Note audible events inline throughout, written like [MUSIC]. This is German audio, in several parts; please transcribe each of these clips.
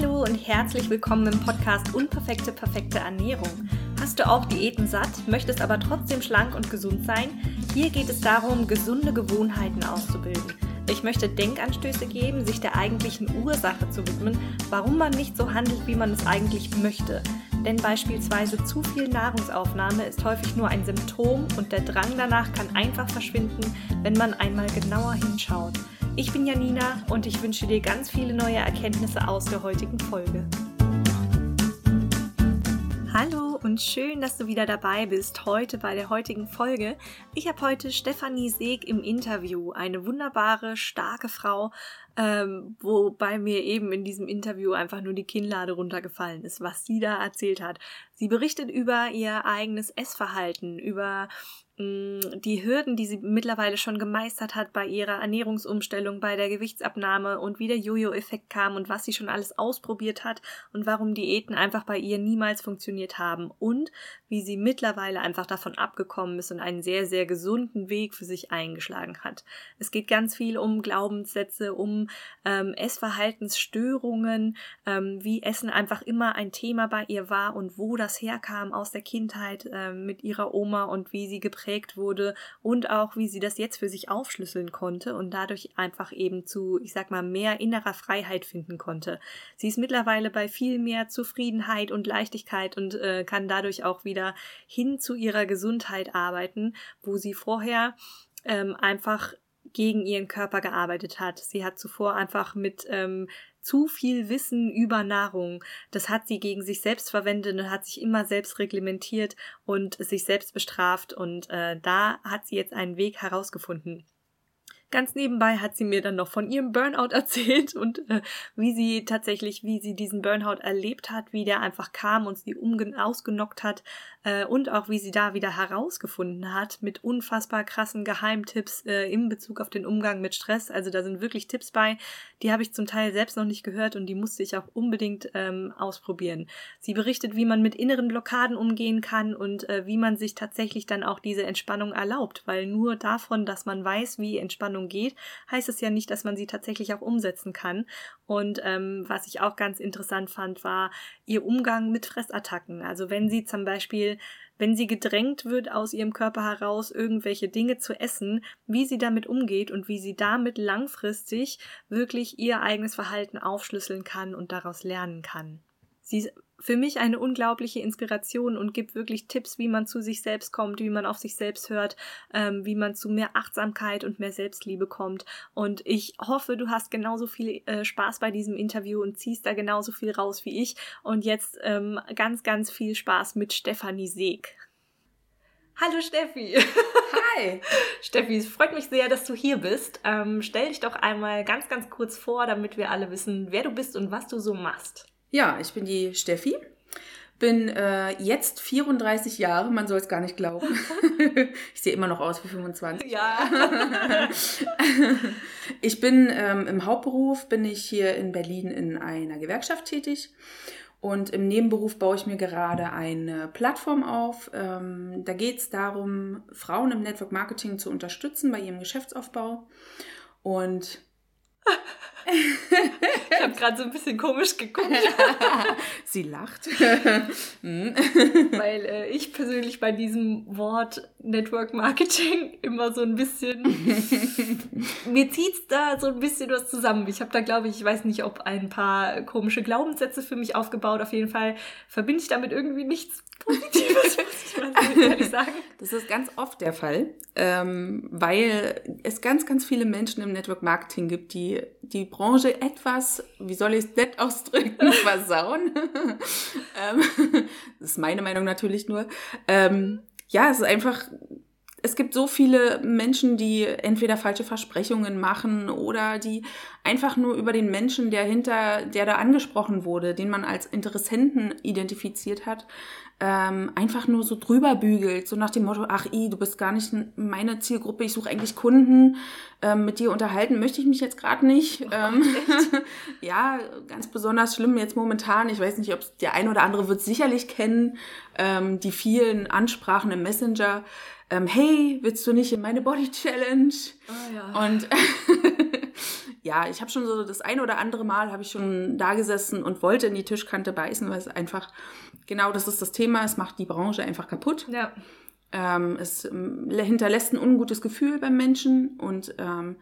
Hallo und herzlich willkommen im Podcast Unperfekte, perfekte Ernährung. Hast du auch Diäten satt, möchtest aber trotzdem schlank und gesund sein? Hier geht es darum, gesunde Gewohnheiten auszubilden. Ich möchte Denkanstöße geben, sich der eigentlichen Ursache zu widmen, warum man nicht so handelt, wie man es eigentlich möchte. Denn beispielsweise zu viel Nahrungsaufnahme ist häufig nur ein Symptom und der Drang danach kann einfach verschwinden, wenn man einmal genauer hinschaut. Ich bin Janina und ich wünsche dir ganz viele neue Erkenntnisse aus der heutigen Folge. Hallo und schön, dass du wieder dabei bist heute bei der heutigen Folge. Ich habe heute Stefanie Seeg im Interview, eine wunderbare, starke Frau, ähm, wobei mir eben in diesem Interview einfach nur die Kinnlade runtergefallen ist, was sie da erzählt hat. Sie berichtet über ihr eigenes Essverhalten, über die Hürden, die sie mittlerweile schon gemeistert hat bei ihrer Ernährungsumstellung, bei der Gewichtsabnahme und wie der Jojo-Effekt kam und was sie schon alles ausprobiert hat und warum Diäten einfach bei ihr niemals funktioniert haben und wie sie mittlerweile einfach davon abgekommen ist und einen sehr, sehr gesunden Weg für sich eingeschlagen hat. Es geht ganz viel um Glaubenssätze, um ähm, Essverhaltensstörungen, ähm, wie Essen einfach immer ein Thema bei ihr war und wo das herkam aus der Kindheit äh, mit ihrer Oma und wie sie geprägt geprägt wurde und auch wie sie das jetzt für sich aufschlüsseln konnte und dadurch einfach eben zu, ich sag mal, mehr innerer Freiheit finden konnte. Sie ist mittlerweile bei viel mehr Zufriedenheit und Leichtigkeit und äh, kann dadurch auch wieder hin zu ihrer Gesundheit arbeiten, wo sie vorher ähm, einfach gegen ihren Körper gearbeitet hat. Sie hat zuvor einfach mit ähm, zu viel Wissen über Nahrung. Das hat sie gegen sich selbst verwendet und hat sich immer selbst reglementiert und sich selbst bestraft. Und äh, da hat sie jetzt einen Weg herausgefunden. Ganz nebenbei hat sie mir dann noch von ihrem Burnout [LAUGHS] erzählt und äh, wie sie tatsächlich, wie sie diesen Burnout erlebt hat, wie der einfach kam und sie ausgenockt hat äh, und auch wie sie da wieder herausgefunden hat mit unfassbar krassen Geheimtipps äh, in Bezug auf den Umgang mit Stress. Also da sind wirklich Tipps bei, die habe ich zum Teil selbst noch nicht gehört und die musste ich auch unbedingt ähm, ausprobieren. Sie berichtet, wie man mit inneren Blockaden umgehen kann und äh, wie man sich tatsächlich dann auch diese Entspannung erlaubt, weil nur davon, dass man weiß, wie Entspannung Entspannung geht, heißt es ja nicht, dass man sie tatsächlich auch umsetzen kann. Und ähm, was ich auch ganz interessant fand, war ihr Umgang mit Fressattacken. Also wenn sie zum Beispiel wenn sie gedrängt wird, aus ihrem Körper heraus irgendwelche Dinge zu essen, wie sie damit umgeht und wie sie damit langfristig wirklich ihr eigenes Verhalten aufschlüsseln kann und daraus lernen kann. Sie für mich eine unglaubliche Inspiration und gibt wirklich Tipps, wie man zu sich selbst kommt, wie man auf sich selbst hört, ähm, wie man zu mehr Achtsamkeit und mehr Selbstliebe kommt. Und ich hoffe, du hast genauso viel äh, Spaß bei diesem Interview und ziehst da genauso viel raus wie ich. Und jetzt ähm, ganz, ganz viel Spaß mit Stefanie Seeg. Hallo Steffi. Hi. [LAUGHS] Steffi, es freut mich sehr, dass du hier bist. Ähm, stell dich doch einmal ganz, ganz kurz vor, damit wir alle wissen, wer du bist und was du so machst. Ja, ich bin die Steffi. Bin äh, jetzt 34 Jahre, man soll es gar nicht glauben. [LAUGHS] ich sehe immer noch aus wie 25. Ja. [LAUGHS] ich bin ähm, im Hauptberuf, bin ich hier in Berlin in einer Gewerkschaft tätig. Und im Nebenberuf baue ich mir gerade eine Plattform auf. Ähm, da geht es darum, Frauen im Network Marketing zu unterstützen bei ihrem Geschäftsaufbau. Und [LAUGHS] ich habe gerade so ein bisschen komisch geguckt. [LAUGHS] Sie lacht. [LAUGHS] Weil äh, ich persönlich bei diesem Wort Network Marketing immer so ein bisschen. [LAUGHS] mir zieht's da so ein bisschen was zusammen. Ich habe da, glaube ich, ich weiß nicht, ob ein paar komische Glaubenssätze für mich aufgebaut. Auf jeden Fall verbinde ich damit irgendwie nichts Positives, [LAUGHS] muss ich ehrlich sagen. Das ist ganz oft der Fall, ähm, weil es ganz, ganz viele Menschen im Network Marketing gibt, die die Branche etwas, wie soll ich es nett ausdrücken, [LAUGHS] versauen. [LAUGHS] ähm, das ist meine Meinung natürlich nur. Ähm, ja, es ist einfach es gibt so viele Menschen, die entweder falsche Versprechungen machen oder die einfach nur über den Menschen, der hinter, der da angesprochen wurde, den man als Interessenten identifiziert hat, ähm, einfach nur so drüber bügelt, so nach dem Motto, ach i, du bist gar nicht meine Zielgruppe, ich suche eigentlich Kunden, ähm, mit dir unterhalten möchte ich mich jetzt gerade nicht. Oh, ähm, [LAUGHS] ja, ganz besonders schlimm jetzt momentan, ich weiß nicht, ob der ein oder andere wird sicherlich kennen, ähm, die vielen Ansprachen im Messenger, ähm, hey, willst du nicht in meine Body Challenge? Oh, ja. Und [LAUGHS] ja, ich habe schon so das ein oder andere Mal habe ich schon da gesessen und wollte in die Tischkante beißen, weil es einfach, genau das ist das Thema, es macht die Branche einfach kaputt. Ja. Ähm, es ähm, hinterlässt ein ungutes Gefühl beim Menschen und ähm,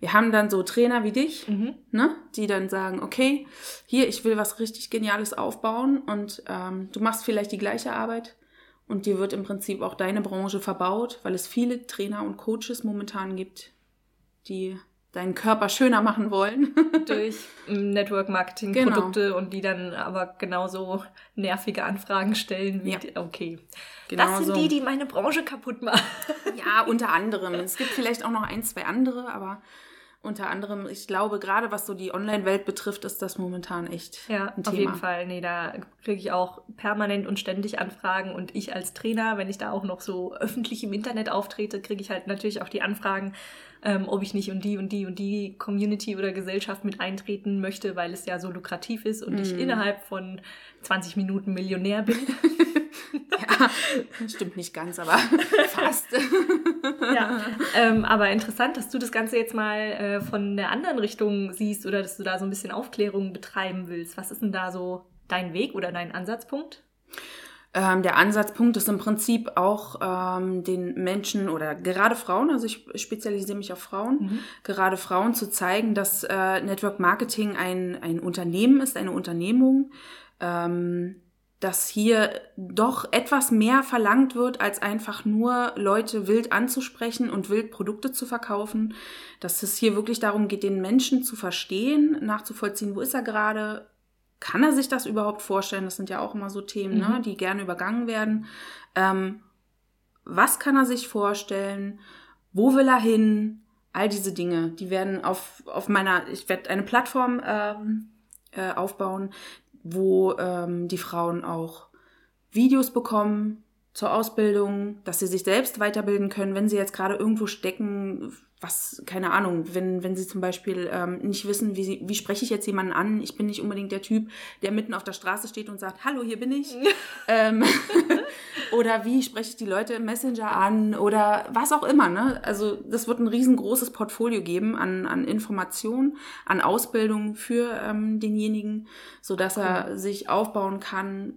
wir haben dann so Trainer wie dich, Mhm. ne, die dann sagen, okay, hier, ich will was richtig Geniales aufbauen und ähm, du machst vielleicht die gleiche Arbeit und dir wird im Prinzip auch deine Branche verbaut, weil es viele Trainer und Coaches momentan gibt, die deinen Körper schöner machen wollen. [LAUGHS] Durch Network Marketing Genau. Und die dann aber genauso nervige Anfragen stellen wie, Ja. die- okay. Genau das sind so. die, die meine Branche kaputt machen. Ja, unter anderem. Es gibt vielleicht auch noch ein, zwei andere, aber unter anderem, ich glaube, gerade was so die Online-Welt betrifft, ist das momentan echt Ja, ein auf Thema. jeden Fall. Nee, da kriege ich auch permanent und ständig Anfragen. Und ich als Trainer, wenn ich da auch noch so öffentlich im Internet auftrete, kriege ich halt natürlich auch die Anfragen, ähm, ob ich nicht in die und die und die Community oder Gesellschaft mit eintreten möchte, weil es ja so lukrativ ist und ich Mhm. innerhalb von 20 Minuten Millionär bin. [LAUGHS] Ja, stimmt nicht ganz, aber [LAUGHS] fast. ja. ähm, aber interessant, dass du das Ganze jetzt mal äh, von der anderen Richtung siehst oder dass du da so ein bisschen Aufklärung betreiben willst. Was ist denn da so dein Weg oder dein Ansatzpunkt? Ähm, der Ansatzpunkt ist im Prinzip auch ähm, den Menschen oder gerade Frauen, also ich spezialisiere mich auf Frauen, Mhm. gerade Frauen zu zeigen, dass äh, Network Marketing ein, ein Unternehmen ist, eine Unternehmung, ähm, dass hier doch etwas mehr verlangt wird, als einfach nur Leute wild anzusprechen und wild Produkte zu verkaufen. Dass es hier wirklich darum geht, den Menschen zu verstehen, nachzuvollziehen, wo ist er gerade, kann er sich das überhaupt vorstellen? Das sind ja auch immer so Themen, ne, Mhm. die gerne übergangen werden. Ähm, was kann er sich vorstellen? Wo will er hin? All diese Dinge, die werden auf, auf meiner, ich werde eine Plattform ähm, äh, aufbauen, wo ähm, die Frauen auch Videos bekommen zur Ausbildung, dass sie sich selbst weiterbilden können, wenn sie jetzt gerade irgendwo stecken, was, keine Ahnung, wenn, wenn sie zum Beispiel ähm, nicht wissen, wie, sie, wie spreche ich jetzt jemanden an. Ich bin nicht unbedingt der Typ, der mitten auf der Straße steht und sagt, hallo, hier bin ich. [LAUGHS] ähm, [LAUGHS] oder wie spreche ich die Leute im Messenger an oder was auch immer. Ne? Also das wird ein riesengroßes Portfolio geben an, an Informationen, an Ausbildung für ähm, denjenigen, sodass er sich aufbauen kann,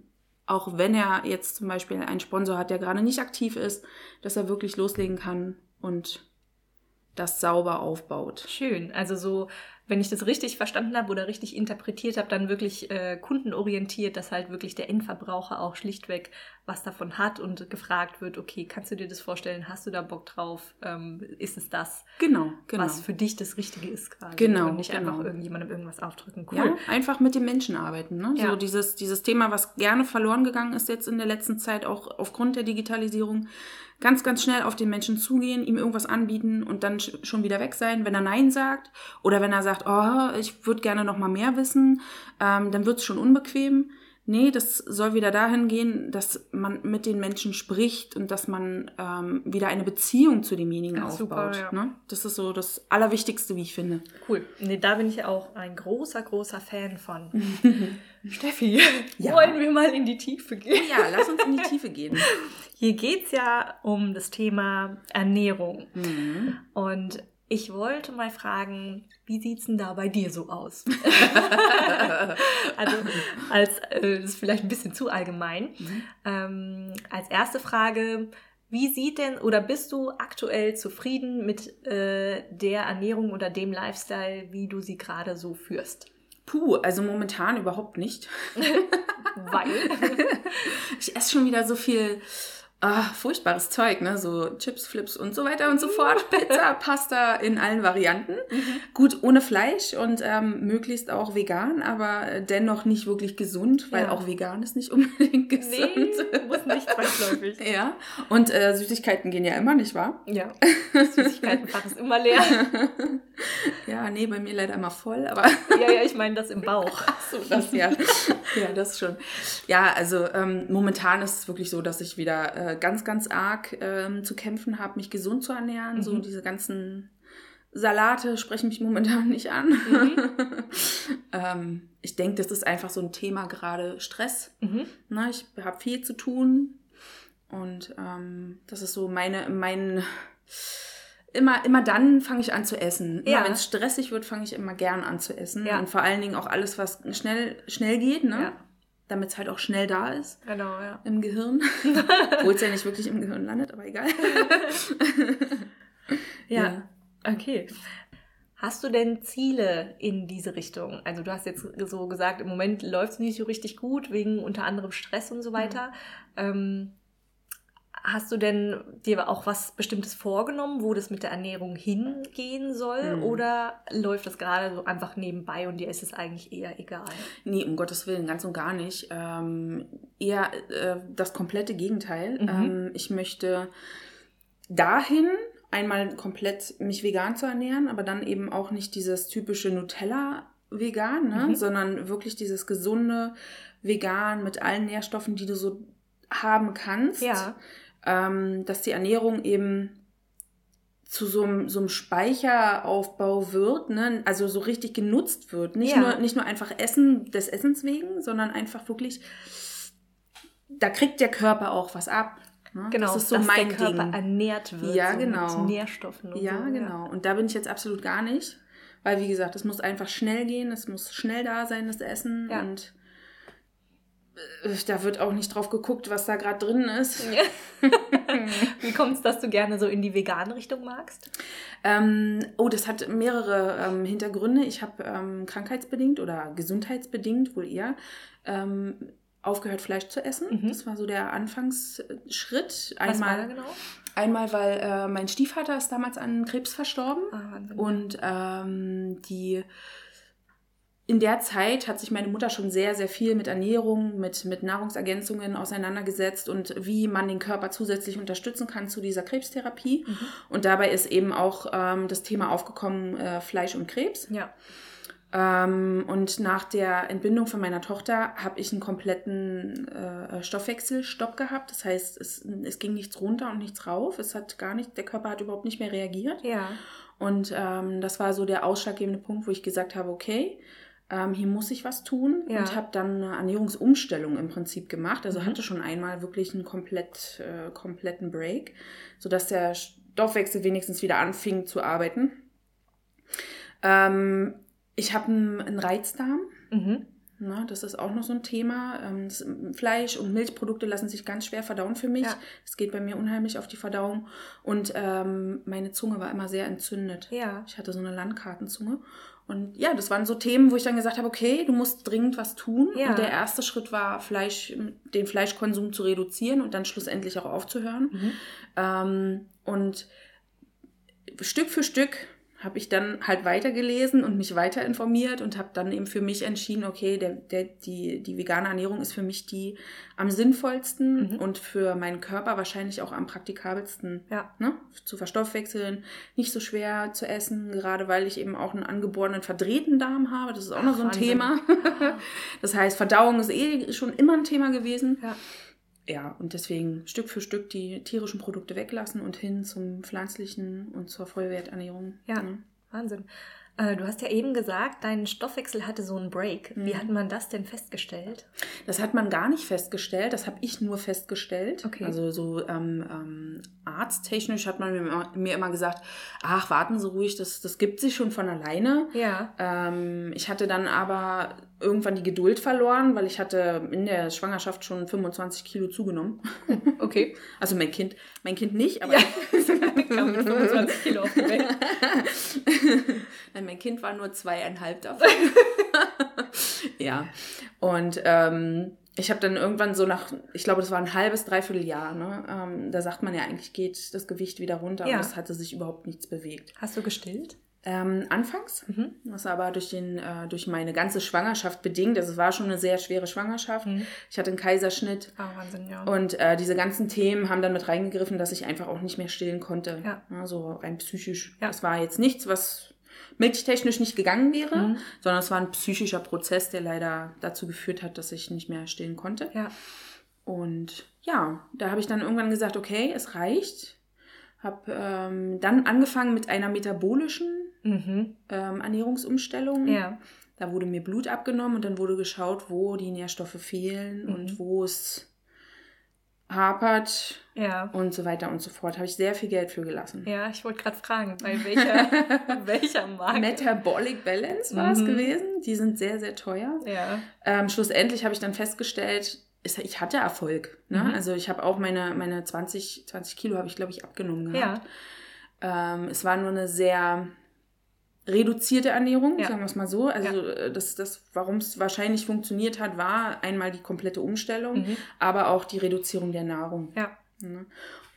auch wenn er jetzt zum Beispiel einen Sponsor hat, der gerade nicht aktiv ist, dass er wirklich loslegen kann und das sauber aufbaut. Schön. Also so, wenn ich das richtig verstanden habe oder richtig interpretiert habe, dann wirklich äh, kundenorientiert, dass halt wirklich der Endverbraucher auch schlichtweg was davon hat und gefragt wird, okay, kannst du dir das vorstellen? Hast du da Bock drauf? Ähm, ist es das, Genau, genau. was für dich das Richtige ist quasi? Genau, Und nicht genau. einfach irgendjemandem irgendwas aufdrücken. Cool. Ja, einfach mit den Menschen arbeiten. Ne? Ja. So dieses, dieses Thema, was gerne verloren gegangen ist jetzt in der letzten Zeit, auch aufgrund der Digitalisierung, ganz, ganz schnell auf den Menschen zugehen, ihm irgendwas anbieten und dann sch- schon wieder weg sein. Wenn er Nein sagt oder wenn er sagt, oh, ich würde gerne noch mal mehr wissen, ähm, dann wird es schon unbequem. Nee, das soll wieder dahin gehen, dass man mit den Menschen spricht und dass man ähm, wieder eine Beziehung zu demjenigen Ja, super, aufbaut. ja. Ne? Das ist so das Allerwichtigste, wie ich finde. Cool. Nee, da bin ich ja auch ein großer, großer Fan von. [LAUGHS] Steffi, Ja. wollen wir mal in die Tiefe gehen? Ja, lass uns in die Tiefe gehen. [LAUGHS] Hier geht's ja um das Thema Ernährung. Mhm. Und ich wollte mal fragen, wie sieht's denn da bei dir so aus? [LAUGHS] also, als, äh, das ist vielleicht ein bisschen zu allgemein. Mhm. Ähm, als erste Frage, wie sieht denn oder bist du aktuell zufrieden mit äh, der Ernährung oder dem Lifestyle, wie du sie gerade so führst? Puh, also momentan überhaupt nicht. [LAUGHS] Weil. [LAUGHS] Ich esse schon wieder so viel ah, furchtbares Zeug, ne? So Chips, Flips und so weiter und so fort. [LAUGHS] Pizza, Pasta in allen Varianten. Gut, ohne Fleisch und ähm, möglichst auch vegan, aber dennoch nicht wirklich gesund, weil Ja. auch vegan ist nicht unbedingt [LAUGHS] gesund. nee, muss nicht zwangsläufig. [LAUGHS] Ja, und äh, Süßigkeiten gehen ja immer, nicht wahr? Ja, Süßigkeitenfach ist immer leer. Ja, nee, bei mir leider immer voll, aber Ja, ja, ich meine das im Bauch. so, das ja. ja, das schon. Ja, also ähm, momentan ist es wirklich so, dass ich wieder äh, ganz, ganz arg ähm, zu kämpfen habe, mich gesund zu ernähren. So Mhm. diese ganzen Salate sprechen mich momentan nicht an. Mhm. [LAUGHS] ähm, ich denke, das ist einfach so ein Thema gerade Stress. Mhm. Ne? Ich habe viel zu tun und ähm, das ist so meine, mein, immer, immer dann fange ich an zu essen. Ja. wenn es stressig wird, fange ich immer gern an zu essen. Ja. Und vor allen Dingen auch alles, was schnell, schnell geht, ne? Ja. Damit es halt auch schnell da ist Genau, ja. im Gehirn. [LAUGHS] Obwohl es ja nicht wirklich im Gehirn landet, aber egal. [LAUGHS] Ja. Okay. Hast du denn Ziele in diese Richtung? Also du hast jetzt so gesagt, im Moment läuft es nicht so richtig gut, wegen unter anderem Stress und so weiter. Ähm, hast du denn dir auch was Bestimmtes vorgenommen, wo das mit der Ernährung hingehen soll? Mhm. Oder läuft das gerade so einfach nebenbei und dir ist es eigentlich eher egal? Nee, um Gottes Willen, ganz und gar nicht. Ähm, eher äh, das komplette Gegenteil. Mhm. Ähm, ich möchte dahin einmal komplett mich vegan zu ernähren, aber dann eben auch nicht dieses typische Nutella-Vegan, ne? Mhm. sondern wirklich dieses gesunde Vegan mit allen Nährstoffen, die du so haben kannst. Ja. Ähm, dass die Ernährung eben zu so einem, so einem Speicheraufbau wird, ne? also so richtig genutzt wird. Nicht, Ja. nur, nicht nur einfach Essen des Essens wegen, sondern einfach wirklich, da kriegt der Körper auch was ab. Ne? Genau, das ist so dass mein der Körper Ding. ernährt wird Ja, so genau. mit Nährstoffen. Und Ja, so. genau. Und da bin ich jetzt absolut gar nicht. Weil, wie gesagt, es muss einfach schnell gehen, es muss schnell da sein, das Essen. Ja. Und da wird auch nicht drauf geguckt, was da gerade drin ist. Ja. [LAUGHS] Wie kommt es, dass du gerne so in die vegane Richtung magst? Ähm, oh, das hat mehrere ähm, Hintergründe. Ich habe ähm, krankheitsbedingt oder gesundheitsbedingt wohl eher ähm, aufgehört, Fleisch zu essen. Mhm. Das war so der Anfangsschritt. Einmal, genau? einmal weil äh, mein Stiefvater ist damals an Krebs verstorben. Ah. Und ähm, die in der Zeit hat sich meine Mutter schon sehr, sehr viel mit Ernährung, mit, mit Nahrungsergänzungen auseinandergesetzt und wie man den Körper zusätzlich unterstützen kann zu dieser Krebstherapie. Mhm. Und dabei ist eben auch ähm, das Thema aufgekommen, äh, Fleisch und Krebs. ja. Ähm, und nach der Entbindung von meiner Tochter habe ich einen kompletten äh, Stoffwechselstopp gehabt. Das heißt, es, es ging nichts runter und nichts rauf. Es hat gar nicht, der Körper hat überhaupt nicht mehr reagiert. Ja. Und ähm, das war so der ausschlaggebende Punkt, wo ich gesagt habe, okay, ähm, hier muss ich was tun Ja. und habe dann eine Ernährungsumstellung im Prinzip gemacht. Also Mhm. hatte schon einmal wirklich einen komplett, äh, kompletten Break, sodass der Stoffwechsel wenigstens wieder anfing zu arbeiten. Ähm, ich habe einen, einen Reizdarm. Mhm. Na, das ist auch noch so ein Thema. Ähm, das, Fleisch und Milchprodukte lassen sich ganz schwer verdauen für mich. Ja. Es geht bei mir unheimlich auf die Verdauung. Und ähm, meine Zunge war immer sehr entzündet. Ja. Ich hatte so eine Landkartenzunge. Und ja, das waren so Themen, wo ich dann gesagt habe, okay, du musst dringend was tun. Ja. Und der erste Schritt war, Fleisch, den Fleischkonsum zu reduzieren und dann schlussendlich auch aufzuhören. Mhm. Ähm, und Stück für Stück habe ich dann halt weitergelesen und mich weiter informiert und habe dann eben für mich entschieden, okay, der, der, die, die vegane Ernährung ist für mich die am sinnvollsten Mhm. und für meinen Körper wahrscheinlich auch am praktikabelsten Ja. ne, zu verstoffwechseln, nicht so schwer zu essen, gerade weil ich eben auch einen angeborenen verdrehten Darm habe. Das ist auch noch Ach, so ein Wahnsinn. [LAUGHS] Thema. Das heißt, Verdauung ist eh schon immer ein Thema gewesen. Ja. Ja, und deswegen Stück für Stück die tierischen Produkte weglassen und hin zum pflanzlichen und zur Vollwerternährung. Ja. Ne? Wahnsinn. Äh, du hast ja eben gesagt, dein Stoffwechsel hatte so einen Break. Wie Mhm. hat man das denn festgestellt? Das hat man gar nicht festgestellt, das habe ich nur festgestellt. Okay. Also so ähm, ähm, arzttechnisch hat man mir immer, mir immer gesagt, ach, warten Sie ruhig, das, das gibt sich schon von alleine. Ja. Ähm, ich hatte dann aber irgendwann die Geduld verloren, weil ich hatte in der Schwangerschaft schon 25 Kilo zugenommen. [LAUGHS] Okay. Also mein Kind, mein Kind nicht, aber Ja. Kam mit 25 Kilo auf die Welt. [LAUGHS] Nein, mein Kind war nur zweieinhalb davon. [LAUGHS] ja. Und ähm, ich habe dann irgendwann so nach, ich glaube, das war ein halbes, dreiviertel Jahr, ne? Ähm, da sagt man ja eigentlich, geht das Gewicht wieder runter Ja. und es hatte sich überhaupt nichts bewegt. Hast du gestillt? Ähm, anfangs, Mhm. was aber durch, den, äh, durch meine ganze Schwangerschaft bedingt, also es war schon eine sehr schwere Schwangerschaft. Mhm. Ich hatte einen Kaiserschnitt. Ah, Wahnsinn, ja. Und äh, diese ganzen Themen haben dann mit reingegriffen, dass ich einfach auch nicht mehr stillen konnte. Ja. so rein psychisch. Ja. Das war jetzt nichts, was milchtechnisch nicht gegangen wäre, Mhm. sondern es war ein psychischer Prozess, der leider dazu geführt hat, dass ich nicht mehr stillen konnte. ja. Und ja, da habe ich dann irgendwann gesagt, okay, es reicht. Habe ähm, dann angefangen mit einer metabolischen Mhm. ähm, Ernährungsumstellung. Ja. Da wurde mir Blut abgenommen und dann wurde geschaut, wo die Nährstoffe fehlen Mhm. und wo es hapert Ja. und so weiter und so fort. Habe ich sehr viel Geld für gelassen. Ja, ich wollte gerade fragen, bei welcher, [LAUGHS] welcher Marke? Metabolic Balance war es Mhm. gewesen. Die sind sehr, sehr teuer. Ja. Ähm, schlussendlich habe ich dann festgestellt, es- ich hatte Erfolg. Ne? Mhm. Also ich habe auch meine, meine 20, 20 Kilo habe ich, glaube ich, abgenommen gehabt. Ja. Ähm, es war nur eine sehr reduzierte Ernährung, Ja. sagen wir es mal so. Also äh, das, das, warum es wahrscheinlich funktioniert hat, war einmal die komplette Umstellung, Mhm. aber auch die Reduzierung der Nahrung. Ja. Ne?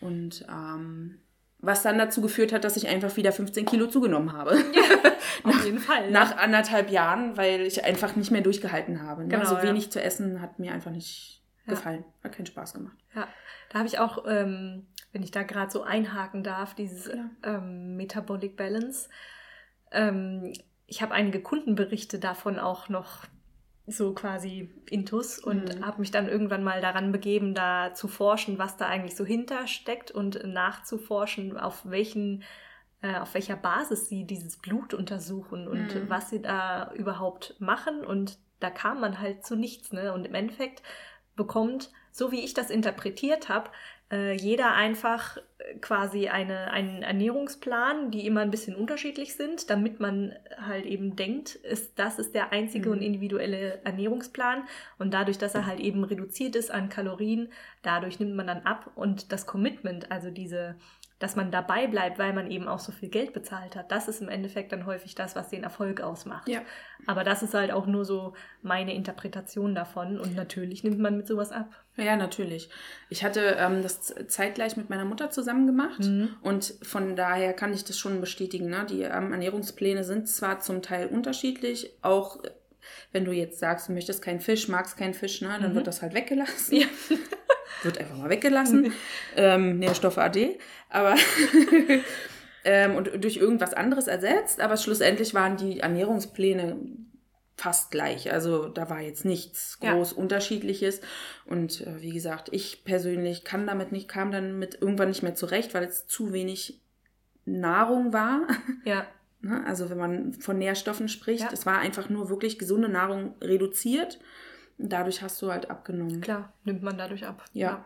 Und ähm, was dann dazu geführt hat, dass ich einfach wieder 15 Kilo zugenommen habe. [LAUGHS] Auf jeden Fall. Nach anderthalb Jahren, weil ich einfach nicht mehr durchgehalten habe. Ne? Genau, so ja. wenig zu essen hat mir einfach nicht Ja. gefallen. Hat keinen Spaß gemacht. Ja, da habe ich auch, ähm, wenn ich da gerade so einhaken darf, dieses ähm, Metabolic Balance. Ähm, ich habe einige Kundenberichte davon auch noch so quasi intus und Mhm. habe mich dann irgendwann mal daran begeben, da zu forschen, was da eigentlich so hintersteckt und nachzuforschen, auf welchen äh, auf welcher Basis sie dieses Blut untersuchen und Mhm. was sie da überhaupt machen und da kam man halt zu nichts ne und im Endeffekt bekommt so wie ich das interpretiert habe jeder einfach äh, quasi eine, einen Ernährungsplan, die immer ein bisschen unterschiedlich sind, damit man halt eben denkt, ist, das ist der einzige Mhm. und individuelle Ernährungsplan. Und dadurch, dass er halt eben reduziert ist an Kalorien, dadurch nimmt man dann ab und das Commitment, also diese, dass man dabei bleibt, weil man eben auch so viel Geld bezahlt hat, das ist im Endeffekt dann häufig das, was den Erfolg ausmacht. Ja. Aber das ist halt auch nur so meine Interpretation davon und natürlich nimmt man mit sowas ab. Ja, natürlich. Ich hatte ähm, das zeitgleich mit meiner Mutter zusammen gemacht Mhm. und von daher kann ich das schon bestätigen. Ne? Die ähm, Ernährungspläne sind zwar zum Teil unterschiedlich, auch äh, wenn du jetzt sagst, du möchtest keinen Fisch, magst keinen Fisch, ne, dann Mhm. wird das halt weggelassen. Ja. [LAUGHS] Wird einfach mal weggelassen. [LAUGHS] ähm, Nährstoffe AD. Aber [LAUGHS] ähm, und durch irgendwas anderes ersetzt. Aber schlussendlich waren die Ernährungspläne fast gleich. Also da war jetzt nichts Ja. groß unterschiedliches. Und äh, wie gesagt, ich persönlich kann damit nicht, kam dann mit irgendwann nicht mehr zurecht, weil es zu wenig Nahrung war. [LAUGHS] Ja, Ne? Also wenn man von Nährstoffen spricht, Ja. es war einfach nur wirklich gesunde Nahrung reduziert. Und dadurch hast du halt abgenommen. klar, nimmt man dadurch ab. Ja.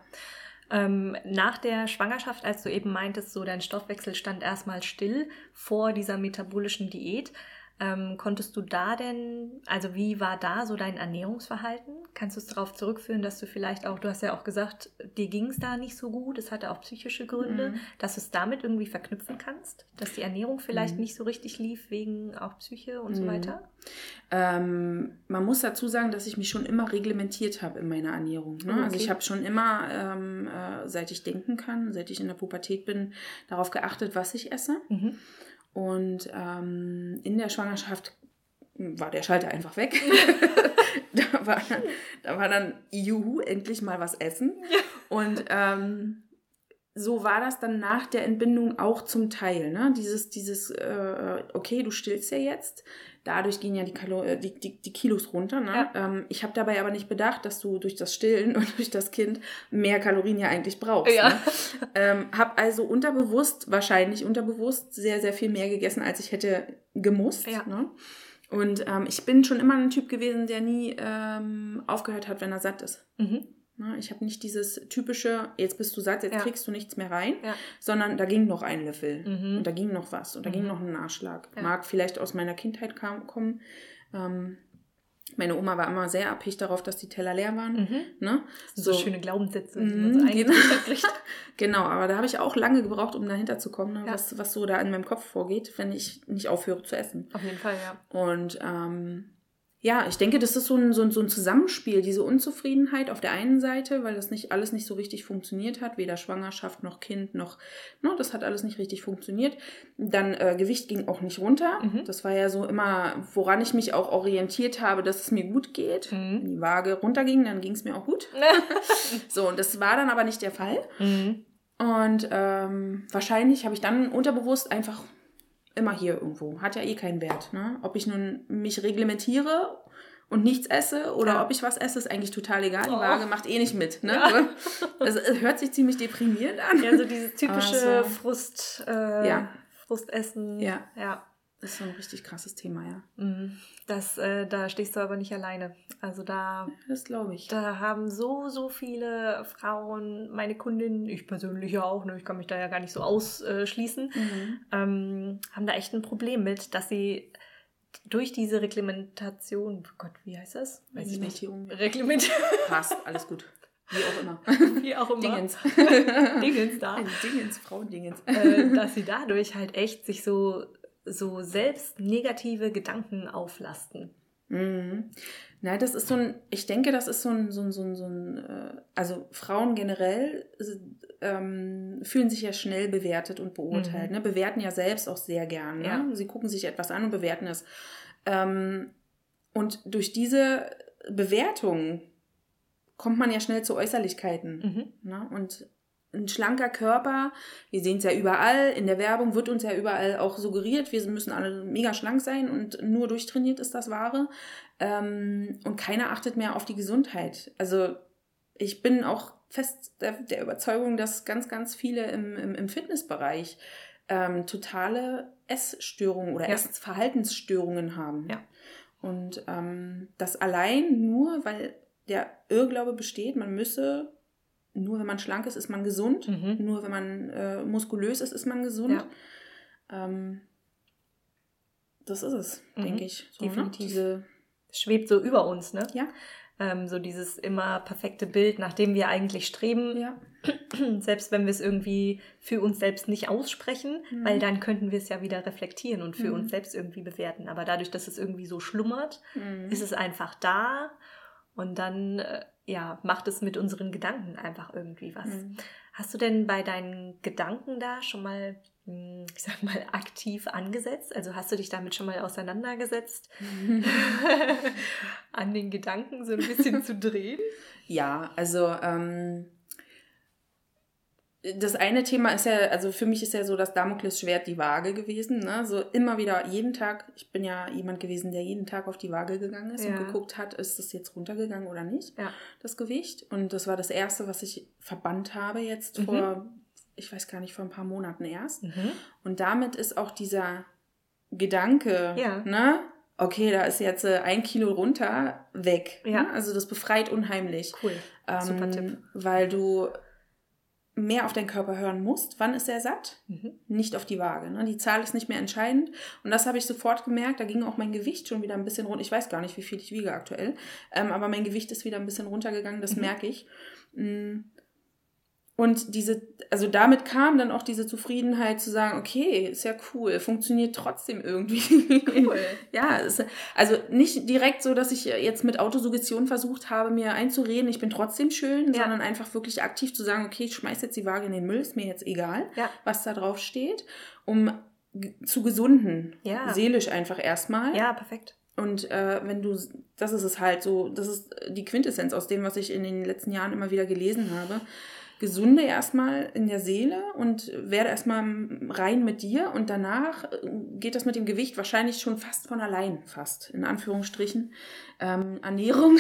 Ähm, nach der Schwangerschaft, als du eben meintest, so dein Stoffwechsel stand erstmal still vor dieser metabolischen Diät, ähm, konntest du da denn, also wie war da so dein Ernährungsverhalten? Kannst du es darauf zurückführen, dass du vielleicht auch, du hast ja auch gesagt, dir ging es da nicht so gut, es hatte auch psychische Gründe, Mhm. dass du es damit irgendwie verknüpfen kannst, dass die Ernährung vielleicht Mhm. nicht so richtig lief wegen auch Psyche und so Mhm. weiter? Ähm, man muss dazu sagen, dass ich mich schon immer reglementiert habe in meiner Ernährung. Ne? Oh, Also okay. ich habe schon immer, ähm, äh, seit ich denken kann, seit ich in der Pubertät bin, darauf geachtet, was ich esse. Und ähm, in der Schwangerschaft war der Schalter einfach weg. [LAUGHS] [LAUGHS] da, war, da war dann, juhu, endlich mal was essen. Und ähm, so war das dann nach der Entbindung auch zum Teil. Ne? Dieses, dieses äh, okay, du stillst ja jetzt. Dadurch gehen ja die, Kalo äh, die, die, die Kilos runter. Ne? Ja. Ähm, ich habe dabei aber nicht bedacht, dass du durch das Stillen [LAUGHS] und durch das Kind mehr Kalorien ja eigentlich brauchst. Ja. Ne? Ähm, habe also unterbewusst, wahrscheinlich unterbewusst, sehr, sehr viel mehr gegessen, als ich hätte gemusst. Ja. Ne? Und ähm, ich bin schon immer ein Typ gewesen, der nie ähm, aufgehört hat, wenn er satt ist. Mhm. Ne? Ich habe nicht dieses typische, jetzt bist du satt, jetzt Ja. kriegst du nichts mehr rein, Ja. sondern da ging noch ein Löffel Mhm. und da ging noch was und da Mhm. ging noch ein Nachschlag. Ja. Mag vielleicht aus meiner Kindheit kam, kommen. Ähm, meine Oma war immer sehr abhängig darauf, dass die Teller leer waren. Mhm. Ne? So, schöne Glaubenssätze, die Mhm, man so genau. [LAUGHS] Genau, aber da habe ich auch lange gebraucht, um dahinter zu kommen, ne? Was, was so da in meinem Kopf vorgeht, wenn ich nicht aufhöre zu essen. Auf jeden Fall, ja. Und ähm, ja, ich denke, das ist so ein, so, ein, so ein Zusammenspiel, diese Unzufriedenheit auf der einen Seite, weil das nicht alles nicht so richtig funktioniert hat, weder Schwangerschaft noch Kind noch, ne, das hat alles nicht richtig funktioniert. Dann äh, Gewicht ging auch nicht runter. Mhm. Das war ja so immer, woran ich mich auch orientiert habe, dass es mir gut geht. Mhm. Wenn die Waage runterging, dann ging es mir auch gut. [LAUGHS] So, und das war dann aber nicht der Fall. mhm. Und ähm, wahrscheinlich habe ich dann unterbewusst einfach immer hier irgendwo. Hat ja eh keinen Wert. Ne? Ob ich nun mich reglementiere und nichts esse oder Ja. ob ich was esse, ist eigentlich total egal. Die Oh. Waage macht eh nicht mit. Ne? Ja. Das äh, hört sich ziemlich deprimierend an. Ja, so dieses typische Also, Frust, äh, Ja. Frustessen. Ja. ja. Das ist so ein richtig krasses Thema, ja. Mhm. Das, äh, da stehst du aber nicht alleine. Also da. Das glaube ich. Da haben so, so viele Frauen, meine Kundinnen, ich persönlich ja auch, ne, ich kann mich da ja gar nicht so ausschließen, mhm. ähm, haben da echt ein Problem mit, dass sie durch diese Reglementation, oh Gott, wie heißt das? Weiß Reglementierung. Reglementierung. Passt, alles gut. Wie auch immer. [LAUGHS] Wie auch immer. Dingens. Dingens da. Ein Dingens, Frauendingens. Äh, dass sie dadurch halt echt sich so, so selbst negative Gedanken auflasten. Mhm. Na, das ist so ein, ich denke, das ist so ein, so ein, so ein, so ein äh, also Frauen generell ähm, fühlen sich ja schnell bewertet und beurteilt, mhm. ne? bewerten ja selbst auch sehr gern. Ne? Ja. Sie gucken sich etwas an und bewerten es. Ähm, und durch diese Bewertung kommt man ja schnell zu Äußerlichkeiten. Mhm. Ne? Und ein schlanker Körper, wir sehen es ja überall, in der Werbung wird uns ja überall auch suggeriert, wir müssen alle mega schlank sein und nur durchtrainiert ist das Wahre. Ähm, und keiner achtet mehr auf die Gesundheit. Also ich bin auch fest der, der Überzeugung, dass ganz, ganz viele im, im, im Fitnessbereich ähm, totale Essstörungen oder ja. Essverhaltensstörungen haben. Ja. Und ähm, das allein nur, weil der Irrglaube besteht, man müsse, nur wenn man schlank ist, ist man gesund, mhm. nur wenn man äh, muskulös ist, ist man gesund. Ja. Ähm, das ist es, mhm. denke ich. So, ne? Definitiv. Ne? Diese schwebt so über uns, ne? Ja. Ähm, so dieses immer perfekte Bild, nach dem wir eigentlich streben. Ja. [CLEARS THROAT] Selbst wenn wir es irgendwie für uns selbst nicht aussprechen, mhm. weil dann könnten wir es ja wieder reflektieren und für mhm. uns selbst irgendwie bewerten. Aber dadurch, dass es irgendwie so schlummert, mhm. ist es einfach da und dann, äh, ja, macht es mit unseren Gedanken einfach irgendwie was. Mhm. Hast du denn bei deinen Gedanken da schon mal, hm, ich sag mal, aktiv angesetzt? Also hast du dich damit schon mal auseinandergesetzt, [LAUGHS] [LAUGHS] an den Gedanken so ein bisschen zu drehen? Ja, also ähm, das eine Thema ist ja, also für mich ist ja so das Damoklesschwert die Waage gewesen. Ne? So immer wieder, jeden Tag, ich bin ja jemand gewesen, der jeden Tag auf die Waage gegangen ist ja. und geguckt hat, ist das jetzt runtergegangen oder nicht, ja. das Gewicht. Und das war das Erste, was ich verbannt habe jetzt mhm. vor, ich weiß gar nicht, vor ein paar Monaten erst. Mhm. Und damit ist auch dieser Gedanke, ja. ne? Okay, da ist jetzt äh, ein Kilo runter, weg. Ja. Ne? Also das befreit unheimlich. Cool. Ähm, Super Tipp. Weil du mehr auf deinen Körper hören musst. Wann ist er satt? Mhm. Nicht auf die Waage. Ne? Die Zahl ist nicht mehr entscheidend. Und das habe ich sofort gemerkt. Da ging auch mein Gewicht schon wieder ein bisschen runter. Ich weiß gar nicht, wie viel ich wiege aktuell. Ähm, aber mein Gewicht ist wieder ein bisschen runtergegangen. Das mhm. merke ich. Und diese, also damit kam dann auch diese Zufriedenheit zu sagen, okay, ist ja cool, funktioniert trotzdem irgendwie. Cool. [LAUGHS] ja, ist, also nicht direkt so, dass ich jetzt mit Autosuggestion versucht habe, mir einzureden, ich bin trotzdem schön, ja. sondern einfach wirklich aktiv zu sagen, okay, ich schmeiß jetzt die Waage in den Müll, ist mir jetzt egal, ja. was da drauf steht, um zu gesunden. Ja. Seelisch einfach erstmal. Ja, perfekt. Und äh, wenn du, das ist es halt so, das ist die Quintessenz aus dem, was ich in den letzten Jahren immer wieder gelesen habe gesunde erstmal in der Seele und werde erstmal rein mit dir und danach äh, geht das mit dem Gewicht wahrscheinlich schon fast von allein, fast, in Anführungsstrichen. Ähm, Ernährung,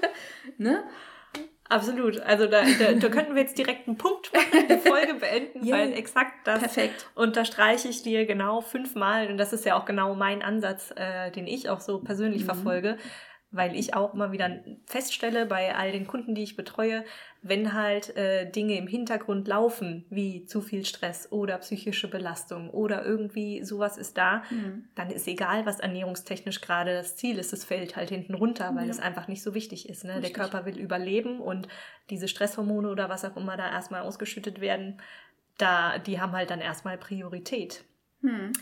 [LAUGHS] ne? Absolut. Also da, da, da könnten wir jetzt direkt einen Punkt machen, die Folge beenden, [LAUGHS] yeah. weil exakt das Perfekt. unterstreiche ich dir genau fünfmal. Und das ist ja auch genau mein Ansatz, äh, den ich auch so persönlich mhm. verfolge weil ich auch immer wieder feststelle bei all den Kunden, die ich betreue, wenn halt äh, Dinge im Hintergrund laufen, wie zu viel Stress oder psychische Belastung oder irgendwie sowas ist da, mhm. dann ist egal, was ernährungstechnisch gerade das Ziel ist, es fällt halt hinten runter, weil ja. es einfach nicht so wichtig ist. Ne? Der Körper will überleben und diese Stresshormone oder was auch immer da erstmal ausgeschüttet werden, da, die haben halt dann erstmal Priorität. Mhm.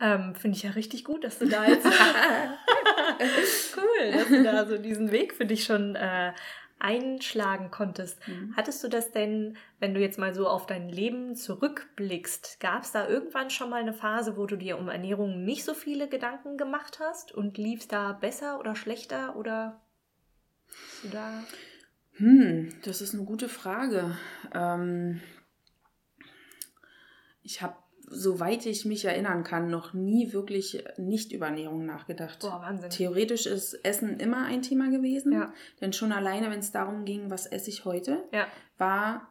Ähm, Finde ich ja richtig gut, dass du da jetzt [LAUGHS] [LAUGHS] [LAUGHS] cool, dass du da so diesen Weg für dich schon äh, einschlagen konntest. Mhm. Hattest du das denn, wenn du jetzt mal so auf dein Leben zurückblickst, gab es da irgendwann schon mal eine Phase, wo du dir um Ernährung nicht so viele Gedanken gemacht hast und lief da besser oder schlechter oder da? Hm, das ist eine gute Frage. Ähm, ich habe soweit ich mich erinnern kann, noch nie wirklich nicht über Ernährung nachgedacht. Boah, Wahnsinn. Theoretisch ist Essen immer ein Thema gewesen. Ja. Denn schon alleine, wenn es darum ging, was esse ich heute, ja. war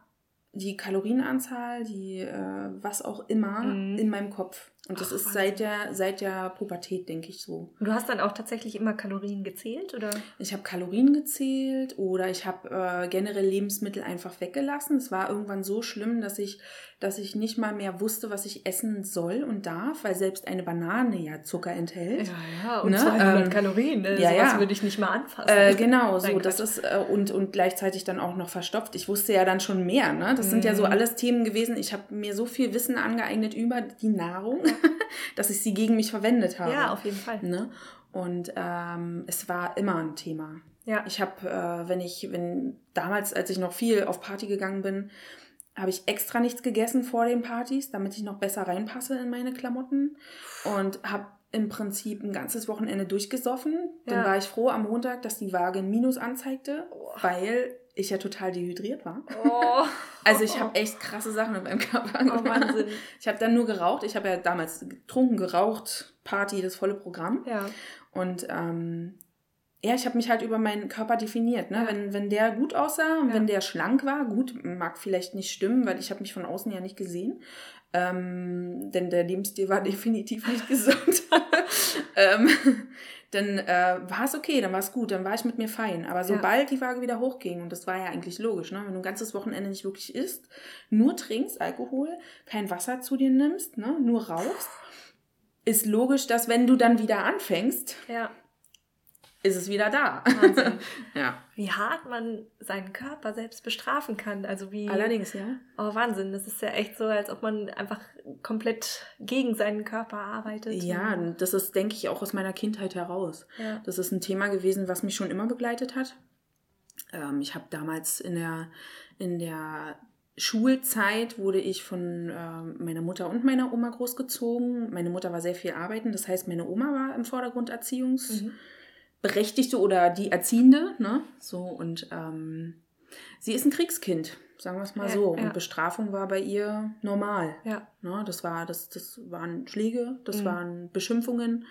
die Kalorienanzahl, die äh, was auch immer mhm. in meinem Kopf. Und das Ach, ist seit der, seit der Pubertät, denke ich so. Und du hast dann auch tatsächlich immer Kalorien gezählt, oder? Ich habe Kalorien gezählt oder ich habe äh, generell Lebensmittel einfach weggelassen. Es war irgendwann so schlimm, dass ich, dass ich nicht mal mehr wusste, was ich essen soll und darf, weil selbst eine Banane ja Zucker enthält. Ja, ja, und ne? 200 ähm, Kalorien. Ne? Ja, Sowas ja. würde ich nicht mal anfassen. Äh, genau, so. Das ist, äh, und, und gleichzeitig dann auch noch verstopft. Ich wusste ja dann schon mehr. Ne? Das mhm. sind ja so mhm. alles Themen gewesen. Ich habe mir so viel Wissen angeeignet über die Nahrung. [LAUGHS] dass ich sie gegen mich verwendet habe. Ja, auf jeden Fall. Ne? Und ähm, es war immer ein Thema. Ja. Ich habe, äh, wenn ich, wenn damals, als ich noch viel auf Party gegangen bin, habe ich extra nichts gegessen vor den Partys, damit ich noch besser reinpasse in meine Klamotten und habe im Prinzip ein ganzes Wochenende durchgesoffen. Ja. Dann war ich froh am Montag, dass die Waage ein Minus anzeigte, oh. weil ich ja total dehydriert war. Oh. [LAUGHS] Also ich habe echt krasse Sachen in meinem Körper gemacht. Oh, Wahnsinn. Ich habe dann nur geraucht. Ich habe ja damals getrunken, geraucht, Party, das volle Programm. Ja. Und ähm, ja, ich habe mich halt über meinen Körper definiert. Ne? Ja. Wenn, wenn der gut aussah und ja. wenn der schlank war, gut, mag vielleicht nicht stimmen, weil ich habe mich von außen ja nicht gesehen. Ähm, denn der Lebensstil war [LAUGHS] definitiv nicht gesund. [LAUGHS] ähm, dann äh, war es okay, dann war es gut, dann war ich mit mir fein. Aber sobald ja. die Waage wieder hochging, und das war ja eigentlich logisch, ne? wenn du ein ganzes Wochenende nicht wirklich isst, nur trinkst Alkohol, kein Wasser zu dir nimmst, ne? nur rauchst, ist logisch, dass wenn du dann wieder anfängst, ja ist es wieder da. Wahnsinn. [LAUGHS] ja. Wie hart man seinen Körper selbst bestrafen kann. Also wie. Allerdings, ja. Oh, Wahnsinn. Das ist ja echt so, als ob man einfach komplett gegen seinen Körper arbeitet. Ja, das ist, denke ich, auch aus meiner Kindheit heraus. Ja. Das ist ein Thema gewesen, was mich schon immer begleitet hat. Ähm, ich habe damals in der, in der Schulzeit wurde ich von äh, meiner Mutter und meiner Oma großgezogen. Meine Mutter war sehr viel arbeiten, das heißt, meine Oma war im Vordergrund Erziehungs. Mhm Berechtigte oder die Erziehende, ne? So und ähm, sie ist ein Kriegskind, sagen wir es mal ja, so. Ja. Und Bestrafung war bei ihr normal. Ja. Ne? Das war, das, das waren Schläge, das mhm. waren Beschimpfungen.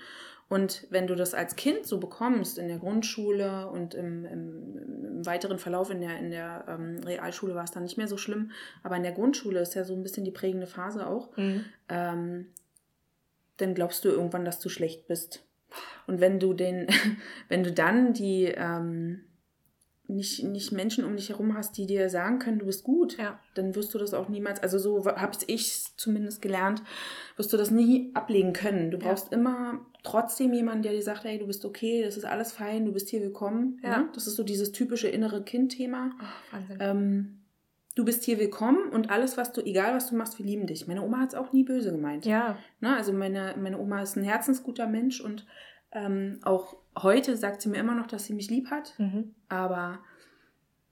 Und wenn du das als Kind so bekommst in der Grundschule und im, im, im weiteren Verlauf in der, in der ähm, Realschule war es dann nicht mehr so schlimm, aber in der Grundschule ist ja so ein bisschen die prägende Phase auch, mhm. ähm, dann glaubst du irgendwann, dass du schlecht bist. Und wenn du den, [LAUGHS] wenn du dann die ähm, nicht, nicht Menschen um dich herum hast, die dir sagen können, du bist gut, ja. dann wirst du das auch niemals, also so habe ich zumindest gelernt, wirst du das nie ablegen können. Du brauchst ja. immer trotzdem jemanden, der dir sagt, hey, du bist okay, das ist alles fein, du bist hier willkommen. Ja. Ne? Das ist so dieses typische innere Kind-Thema. Ähm, du bist hier willkommen und alles, was du, egal was du machst, wir lieben dich. Meine Oma hat es auch nie böse gemeint. Ja. Ne? Also meine, meine Oma ist ein herzensguter Mensch und ähm, auch heute sagt sie mir immer noch, dass sie mich lieb hat. Mhm. Aber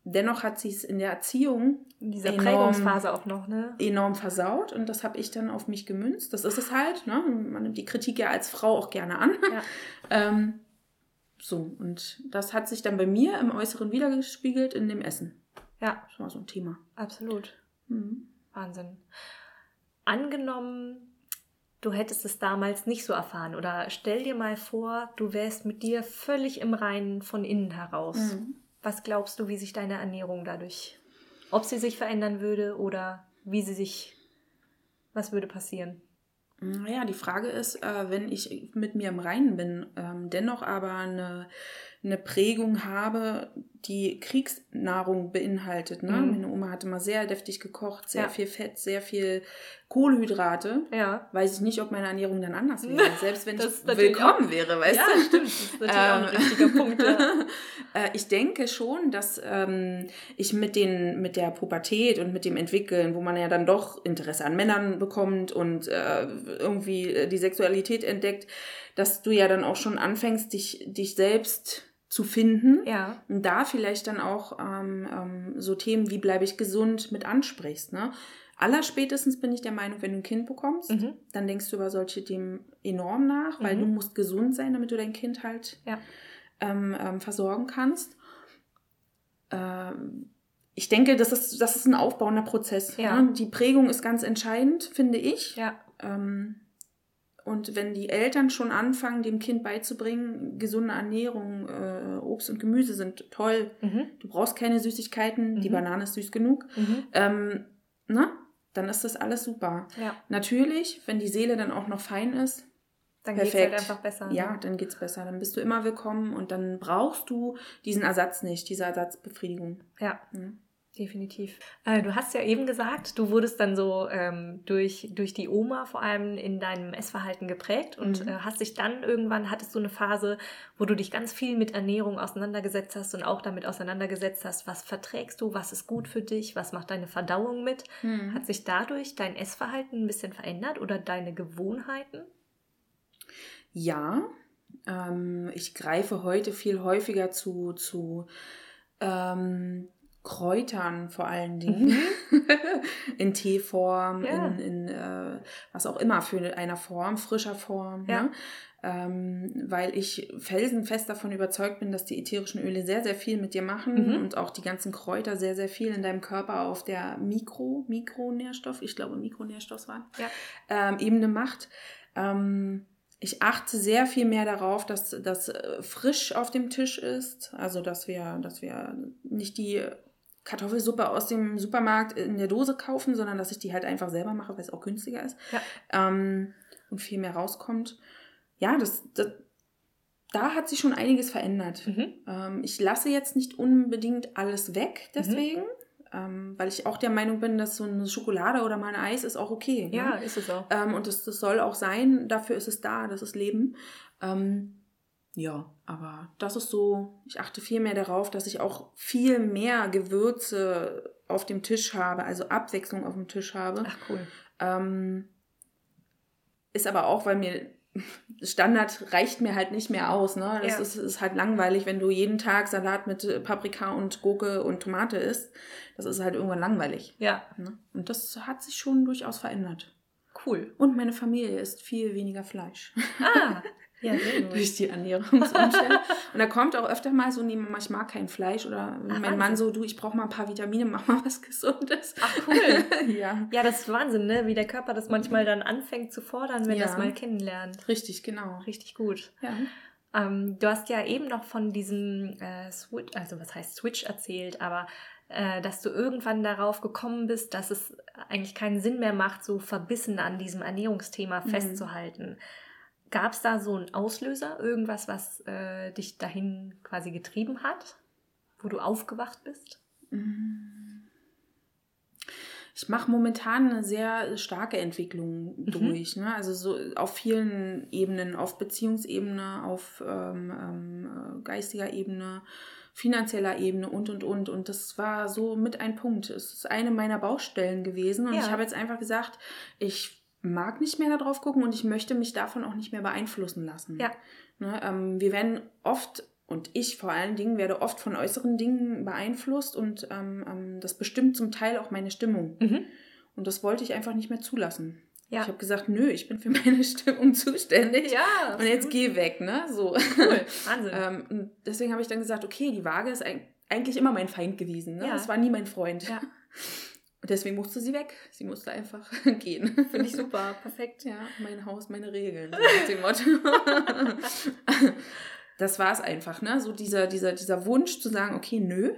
dennoch hat sie es in der Erziehung in dieser enorm, Prägungsphase auch noch ne? enorm versaut und das habe ich dann auf mich gemünzt. Das ist es halt. Ne? Man nimmt die Kritik ja als Frau auch gerne an. Ja. [LAUGHS] ähm, so, und das hat sich dann bei mir im Äußeren wiedergespiegelt in dem Essen. Ja. Das war so ein Thema. Absolut. Mhm. Wahnsinn. Angenommen, du hättest es damals nicht so erfahren oder stell dir mal vor, du wärst mit dir völlig im Reinen von innen heraus. Mhm. Was glaubst du, wie sich deine Ernährung dadurch, ob sie sich verändern würde oder wie sie sich, was würde passieren? Naja, die Frage ist, äh, wenn ich mit mir im Reinen bin, ähm, dennoch aber eine eine Prägung habe, die Kriegsnahrung beinhaltet. Ne? Mhm. Meine Oma hat immer sehr deftig gekocht, sehr ja. viel Fett, sehr viel Kohlenhydrate. Ja. Weiß ich nicht, ob meine Ernährung dann anders [LAUGHS] wäre. Selbst wenn ich willkommen auch, wäre, weißt ja, du? Stimmt. Das ist natürlich auch ein ähm, richtiger Punkt. Ja. [LAUGHS] Äh, ich denke schon, dass ähm, ich mit, den, mit der Pubertät und mit dem Entwickeln, wo man ja dann doch Interesse an Männern bekommt und äh, irgendwie äh, die Sexualität entdeckt, dass du ja dann auch schon anfängst, dich, dich selbst zu finden. Ja. Und da vielleicht dann auch ähm, ähm, so Themen wie bleibe ich gesund mit ansprichst. Ne? Allerspätestens bin ich der Meinung, wenn du ein Kind bekommst, mhm. dann denkst du über solche Themen enorm nach, weil mhm. du musst gesund sein, damit du dein Kind halt ja. ähm, ähm, versorgen kannst. Ähm, ich denke, das ist, das ist ein aufbauender Prozess. Ja. Ne? Die Prägung ist ganz entscheidend, finde ich. Ja. Ähm, und wenn die Eltern schon anfangen, dem Kind beizubringen, gesunde Ernährung, äh, Obst und Gemüse sind toll, mhm. du brauchst keine Süßigkeiten, mhm. die Banane ist süß genug, mhm. ähm, na, dann ist das alles super. Ja. Natürlich, wenn die Seele dann auch noch fein ist, Dann geht es halt einfach besser. Ja, Ne? dann geht's besser. Dann bist du immer willkommen und dann brauchst du diesen Ersatz nicht, diese Ersatzbefriedigung. Ja, Mhm. Definitiv. Äh, du hast ja eben gesagt, du wurdest dann so ähm, durch, durch die Oma vor allem in deinem Essverhalten geprägt und Mhm. äh, hast dich dann irgendwann, hattest du eine Phase, wo du dich ganz viel mit Ernährung auseinandergesetzt hast und auch damit auseinandergesetzt hast, was verträgst du, was ist gut für dich, was macht deine Verdauung mit. Mhm. Hat sich dadurch dein Essverhalten ein bisschen verändert oder deine Gewohnheiten? Ja, ähm, ich greife heute viel häufiger zu, zu ähm, Kräutern vor allen Dingen. [LAUGHS] in Teeform, Mhm. Ja. in, in äh, was auch immer für einer Form, frischer Form. Ja. Ne? Ähm, weil ich felsenfest davon überzeugt bin, dass die ätherischen Öle sehr, sehr viel mit dir machen Mhm. und auch die ganzen Kräuter sehr, sehr viel in deinem Körper auf der Mikro, Mikronährstoff, ich glaube Mikronährstoff waren, Ja. ähm, Ebene macht. Ähm, ich achte sehr viel mehr darauf, dass das äh, frisch auf dem Tisch ist. Also dass wir, dass wir nicht die Kartoffelsuppe aus dem Supermarkt in der Dose kaufen, sondern dass ich die halt einfach selber mache, weil es auch günstiger ist. Ja. Ähm, und viel mehr rauskommt. Ja, das, das, da hat sich schon einiges verändert. Mhm. Ähm, ich lasse jetzt nicht unbedingt alles weg, deswegen. Ähm, weil ich auch der Meinung bin, dass so eine Schokolade oder mal ein Eis ist auch okay. Ja, Ne? ist es auch. Ähm, und das, das soll auch sein, dafür ist es da, das ist Leben. Ähm, ja, aber das ist so, ich achte viel mehr darauf, dass ich auch viel mehr Gewürze auf dem Tisch habe, also Abwechslung auf dem Tisch habe. Ach cool. Ähm, ist aber auch, weil mir Standard reicht mir halt nicht mehr aus. Ne? Das Ja. ist, ist halt langweilig, wenn du jeden Tag Salat mit äh, Paprika und Gurke und Tomate isst. Das ist halt irgendwann langweilig. Ja, Ne? Und das hat sich schon durchaus verändert. cool. Und meine Familie isst viel weniger Fleisch Ah, [LAUGHS] ja, durch die Ernährungsumstände. [LAUGHS] und da kommt auch öfter mal so, nee, Mama, ich mag kein Fleisch. Oder Ach, mein Wahnsinn. Mann so, du, ich brauche mal ein paar Vitamine, mach mal was Gesundes. Ach cool. [LAUGHS] ja, Ja, das ist Wahnsinn, ne? wie der Körper das manchmal dann anfängt zu fordern, wenn Ja. das mal kennenlernt. richtig, genau. Richtig gut. Ja. Ähm, du hast ja eben noch von diesem äh, Switch, also was heißt Switch erzählt, aber äh, dass du irgendwann darauf gekommen bist, dass es eigentlich keinen Sinn mehr macht, so verbissen an diesem Ernährungsthema Mhm. festzuhalten. Gab es da so einen Auslöser, irgendwas, was äh, dich dahin quasi getrieben hat, wo du aufgewacht bist? Ich mache momentan eine sehr starke Entwicklung Mhm. durch. Ne? Also so auf vielen Ebenen, auf Beziehungsebene, auf ähm, ähm, äh, geistiger Ebene, finanzieller Ebene und und und. Und das war so mit ein Punkt. Es ist eine meiner Baustellen gewesen. Und Ja. ich habe jetzt einfach gesagt, ich mag nicht mehr darauf gucken und ich möchte mich davon auch nicht mehr beeinflussen lassen. Ja. Ne, ähm, wir werden oft, und ich vor allen Dingen, werde oft von äußeren Dingen beeinflusst und ähm, ähm, das bestimmt zum Teil auch meine Stimmung. Mhm. Und das wollte ich einfach nicht mehr zulassen. Ja. Ich habe gesagt, nö, ich bin für [LAUGHS] meine Stimmung zuständig. Ja, Und jetzt geh weg, ne? So. Cool, [LAUGHS] Wahnsinn. ähm, deswegen habe ich dann gesagt, okay, die Waage ist eig- eigentlich immer mein Feind gewesen. Ne? Ja. Es war nie mein Freund. Ja. [LAUGHS] Und deswegen musste sie weg. Sie musste einfach [LAUGHS] gehen. Finde ich super, perfekt. Ja, mein Haus, meine Regeln. So nach dem Motto. [LAUGHS] das war es einfach, ne? So dieser, dieser, dieser Wunsch zu sagen, okay, nö,